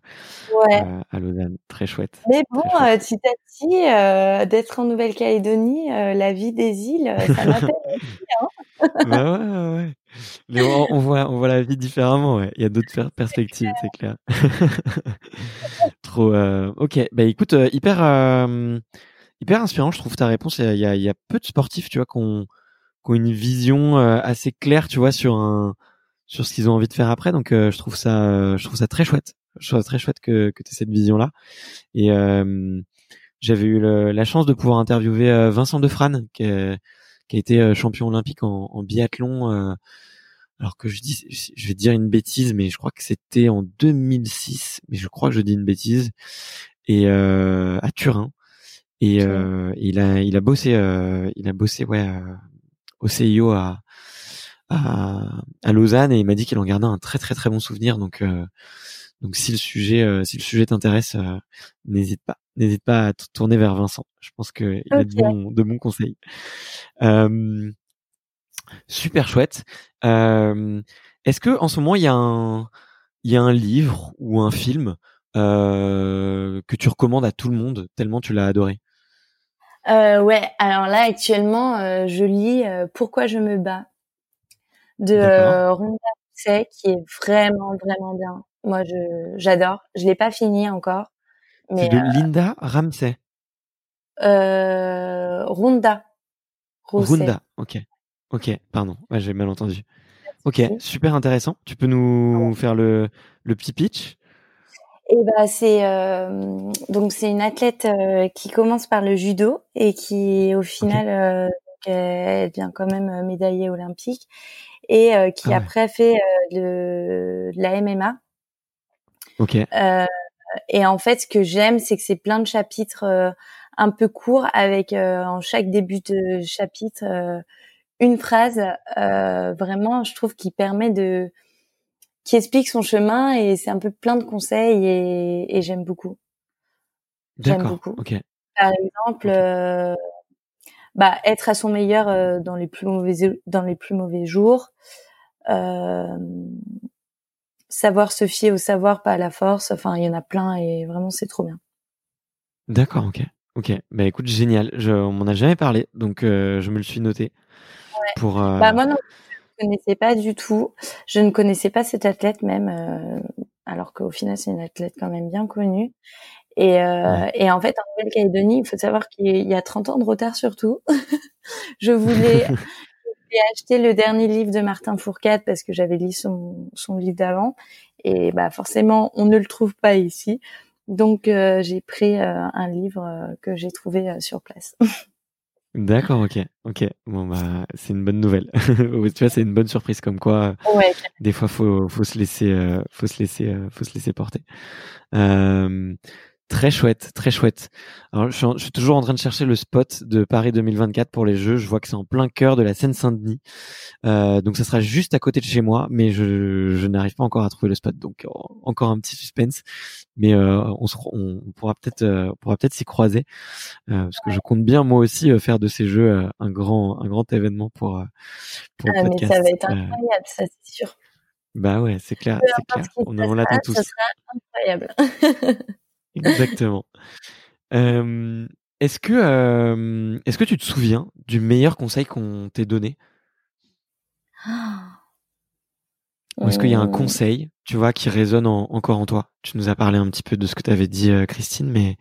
Speaker 2: Ouais.
Speaker 1: euh, à Lausanne, très chouette.
Speaker 2: Mais bon,
Speaker 1: chouette.
Speaker 2: petit à petit, d'être en Nouvelle-Calédonie, la vie des îles, ça m'appelle. [LAUGHS]
Speaker 1: bah ouais, ouais, ouais. Mais on, on voit, on voit la vie différemment. Ouais. Il y a d'autres per- perspectives, c'est clair. [LAUGHS] Trop. euh, ok. Bah écoute, hyper, hyper inspirant. Je trouve ta réponse. Il y a, il y a- peu de sportifs, tu vois, qui ont, une vision euh, assez claire, tu vois, sur un, sur ce qu'ils ont envie de faire après. Donc, euh, je trouve ça, euh, je trouve ça très chouette. Je trouve ça très chouette que, que tu cette vision-là. Et j'avais eu le- la chance de pouvoir interviewer Vincent Defrane, qui, qui a été champion olympique en, en biathlon. euh, alors que je dis, je vais dire une bêtise, mais je crois que c'était en 2006. Mais je crois que je dis une bêtise. Et euh, à Turin. Et euh, il a, il a bossé, euh, il a bossé, ouais, euh, au CIO à, à, à Lausanne et il m'a dit qu'il en gardait un très très très bon souvenir. Donc, euh, donc si le sujet, euh, si le sujet t'intéresse, euh, n'hésite pas, n'hésite pas à te tourner vers Vincent. Je pense qu'il a de bons, de bons conseils. Euh, super chouette. Euh, Est-ce que en ce moment il y a un, il y a un livre ou un film euh, que tu recommandes à tout le monde tellement tu l'as adoré?
Speaker 2: Euh, ouais, alors là, actuellement, euh, je lis euh, Pourquoi je me bats de euh, Rhonda Rousset, qui est vraiment, vraiment bien. Moi, je j'adore. Je l'ai pas fini encore, mais
Speaker 1: C'est de Linda Ramsey.
Speaker 2: euh, Rhonda Rousset.
Speaker 1: Runda. Ok. Ok. Pardon. Ouais, j'ai mal entendu. Ok. Super intéressant. Tu peux nous faire le, le petit pitch?
Speaker 2: Et bah c'est euh, donc c'est une athlète euh, qui commence par le judo et qui au final euh, elle devient quand même médaillée olympique et qui
Speaker 1: Ah ouais.
Speaker 2: après fait de, de la MMA.
Speaker 1: Ok.
Speaker 2: Et en fait, ce que j'aime, c'est que c'est plein de chapitres un peu courts avec en chaque début de chapitre une phrase vraiment, je trouve, qui permet de qui explique son chemin et c'est un peu plein de conseils et, et j'aime beaucoup. J'aime
Speaker 1: D'accord.
Speaker 2: beaucoup.
Speaker 1: Ok.
Speaker 2: Par exemple, euh, bah, être à son meilleur euh, dans les plus mauvais dans les plus mauvais jours. Euh, savoir se fier au savoir, pas à la force. Enfin, il y en a plein et vraiment, c'est trop bien.
Speaker 1: D'accord. Ok. Ok. Bah écoute, génial. Je, on m'en a jamais parlé, donc je me le suis noté pour.
Speaker 2: Bah moi non, connaissais pas du tout. Je ne connaissais pas cette athlète même, euh, alors qu'au final c'est une athlète quand même bien connue. Et, euh,
Speaker 1: Ouais.
Speaker 2: et en fait en Nouvelle-Calédonie, il faut savoir qu'il y a 30 ans de retard surtout. [LAUGHS] je voulais [LAUGHS] acheté le dernier livre de Martin Fourcade parce que j'avais lu son, son livre d'avant. Et bah forcément, on ne le trouve pas ici. Donc euh, j'ai pris un livre que j'ai trouvé sur place. [LAUGHS]
Speaker 1: D'accord. Ok. Ok. Bon bah c'est une bonne nouvelle. [LAUGHS] tu vois, c'est une bonne surprise. Comme quoi,
Speaker 2: ouais.
Speaker 1: des fois, faut faut se laisser, euh, faut se laisser, euh, faut se laisser porter. Euh, Très chouette, très chouette. Alors, je suis, je suis toujours en train de chercher le spot de Paris 2024 pour les Jeux. Je vois que c'est en plein cœur de la Seine-Saint-Denis. Euh, donc, ça sera juste à côté de chez moi, mais je, je n'arrive pas encore à trouver le spot. Donc, en- encore un petit suspense. Mais euh, on, se, on pourra peut-être, euh, pourra peut-être s'y croiser, euh, parce que je compte bien moi aussi euh, faire de ces Jeux euh, un grand, un grand événement pour euh, pour le
Speaker 2: Ah, mais
Speaker 1: podcast.
Speaker 2: ça va être incroyable, ça c'est sûr.
Speaker 1: bah ouais, c'est clair, c'est clair. On, on l'attend tous.
Speaker 2: Ce sera incroyable. [LAUGHS]
Speaker 1: Exactement. Euh, est-ce que euh, est-ce que tu te souviens du meilleur conseil qu'on t'ait donné? Ou est-ce qu'il y a un
Speaker 2: Hum,
Speaker 1: conseil, tu vois, qui résonne en- encore en toi? Tu nous as parlé un petit peu de ce que tu avais dit, euh, Christine, mais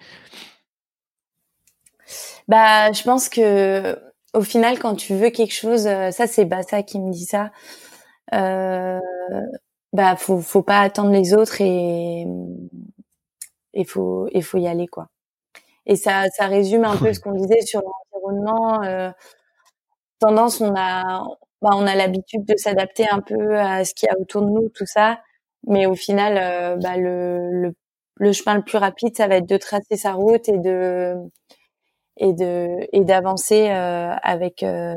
Speaker 2: Bah, je pense que au final, quand tu veux quelque chose, ça c'est Bassa qui me dit ça. Euh, bah, faut faut pas attendre les autres et et faut et faut y aller quoi. Et ça ça résume un peu ce qu'on disait sur l'environnement. Euh, tendance, on a bah, on a l'habitude de s'adapter un peu à ce qu'il y a autour de nous, tout ça. Mais au final, euh, bah, le, le le chemin le plus rapide, ça va être de tracer sa route et de et de et d'avancer euh, avec euh,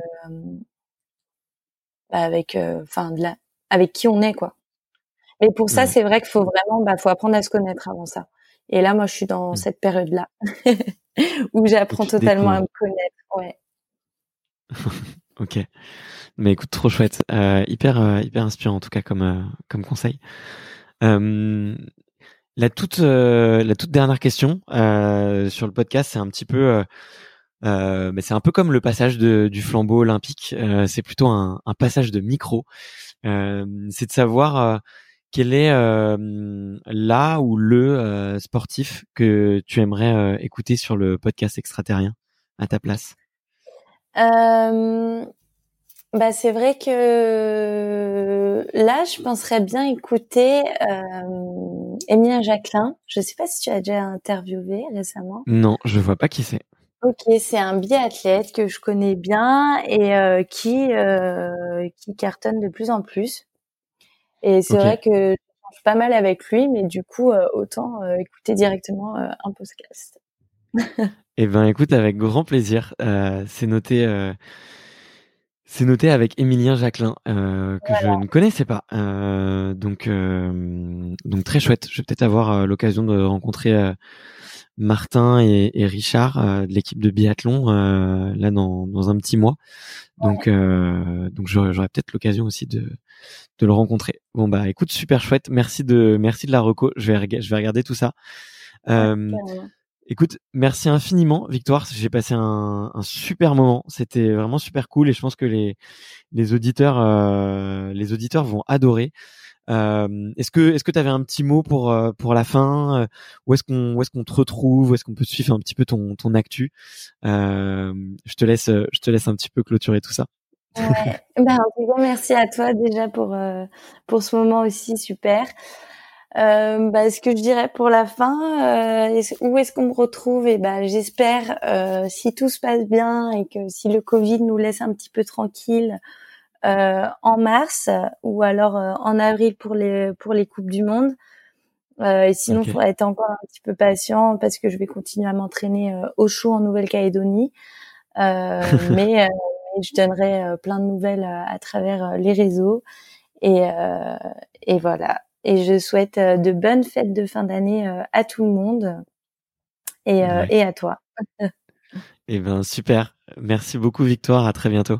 Speaker 2: bah, avec euh, enfin de la avec qui on est quoi. Mais pour ça, c'est vrai qu'il faut vraiment bah faut apprendre à se connaître avant ça. Et là, moi, je suis dans
Speaker 1: Mm.
Speaker 2: cette période-là [LAUGHS] où j'apprends totalement à me connaître. Ouais. [LAUGHS]
Speaker 1: ok. Mais écoute, trop chouette, Euh, hyper euh, hyper inspirant en tout cas comme euh, comme conseil. La toute euh, la toute dernière question sur le podcast, c'est un petit peu euh, mais c'est un peu comme le passage de, du flambeau olympique. Euh, c'est plutôt un, un passage de micro. Euh, c'est de savoir quel est euh, là ou le euh, sportif que tu aimerais euh, écouter sur le podcast extraterrien à ta place?
Speaker 2: Bah c'est vrai que là, je penserais bien écouter euh, Émilien Jacquelin. Je sais pas si tu as déjà interviewé récemment.
Speaker 1: Non, je vois pas qui c'est.
Speaker 2: Ok, c'est un biathlète que je connais bien et qui qui cartonne de plus en plus. Et c'est vrai que je change pas mal avec lui, mais du coup, euh, autant euh, écouter directement euh, un podcast. [LAUGHS]
Speaker 1: Eh ben, écoute, avec grand plaisir. Euh, c'est noté. euh, c'est noté avec Émilien Jacquelin euh, que je ne connaissais pas. Euh, donc, euh, donc très chouette. Je vais peut-être avoir l'occasion de rencontrer euh, Martin et, et Richard euh, de l'équipe de biathlon euh, là dans, dans un petit mois. Donc, euh, donc j'aurai peut-être l'occasion aussi de, de le rencontrer. Bon bah écoute, super chouette. Merci de merci de la reco. Je vais je vais regarder tout ça. Euh. Écoute, merci infiniment, Victoire. J'ai passé un, un super moment. C'était vraiment super cool et je pense que les, les auditeurs, euh, les auditeurs vont adorer. Euh, est-ce que, est-ce que tu avais un petit mot pour euh, pour la fin Euh, Où est-ce qu'on, où est-ce qu'on te retrouve Où est-ce qu'on peut suivre un petit peu ton ton actu? Euh, Je te laisse, je te laisse un petit peu clôturer tout ça.
Speaker 2: Ouais. [LAUGHS] Ben, en tout cas, merci à toi déjà pour pour ce moment aussi super. Euh, bah, ce que je dirais pour la fin, euh, où est-ce qu'on me retrouve? Et ben, j'espère, euh, si tout se passe bien et que si le Covid nous laisse un petit peu tranquille, en mars ou alors en avril pour les pour les coupes du monde. et sinon, il faudra être encore un petit peu patient parce que je vais continuer à m'entraîner au chaud en Nouvelle-Calédonie. [LAUGHS] mais je donnerai plein de nouvelles à travers les réseaux. Et, et voilà. Et je souhaite de bonnes fêtes de fin d'année à tout le monde et, et à toi. [LAUGHS]
Speaker 1: Eh ben super. Merci beaucoup Victoire. À très bientôt.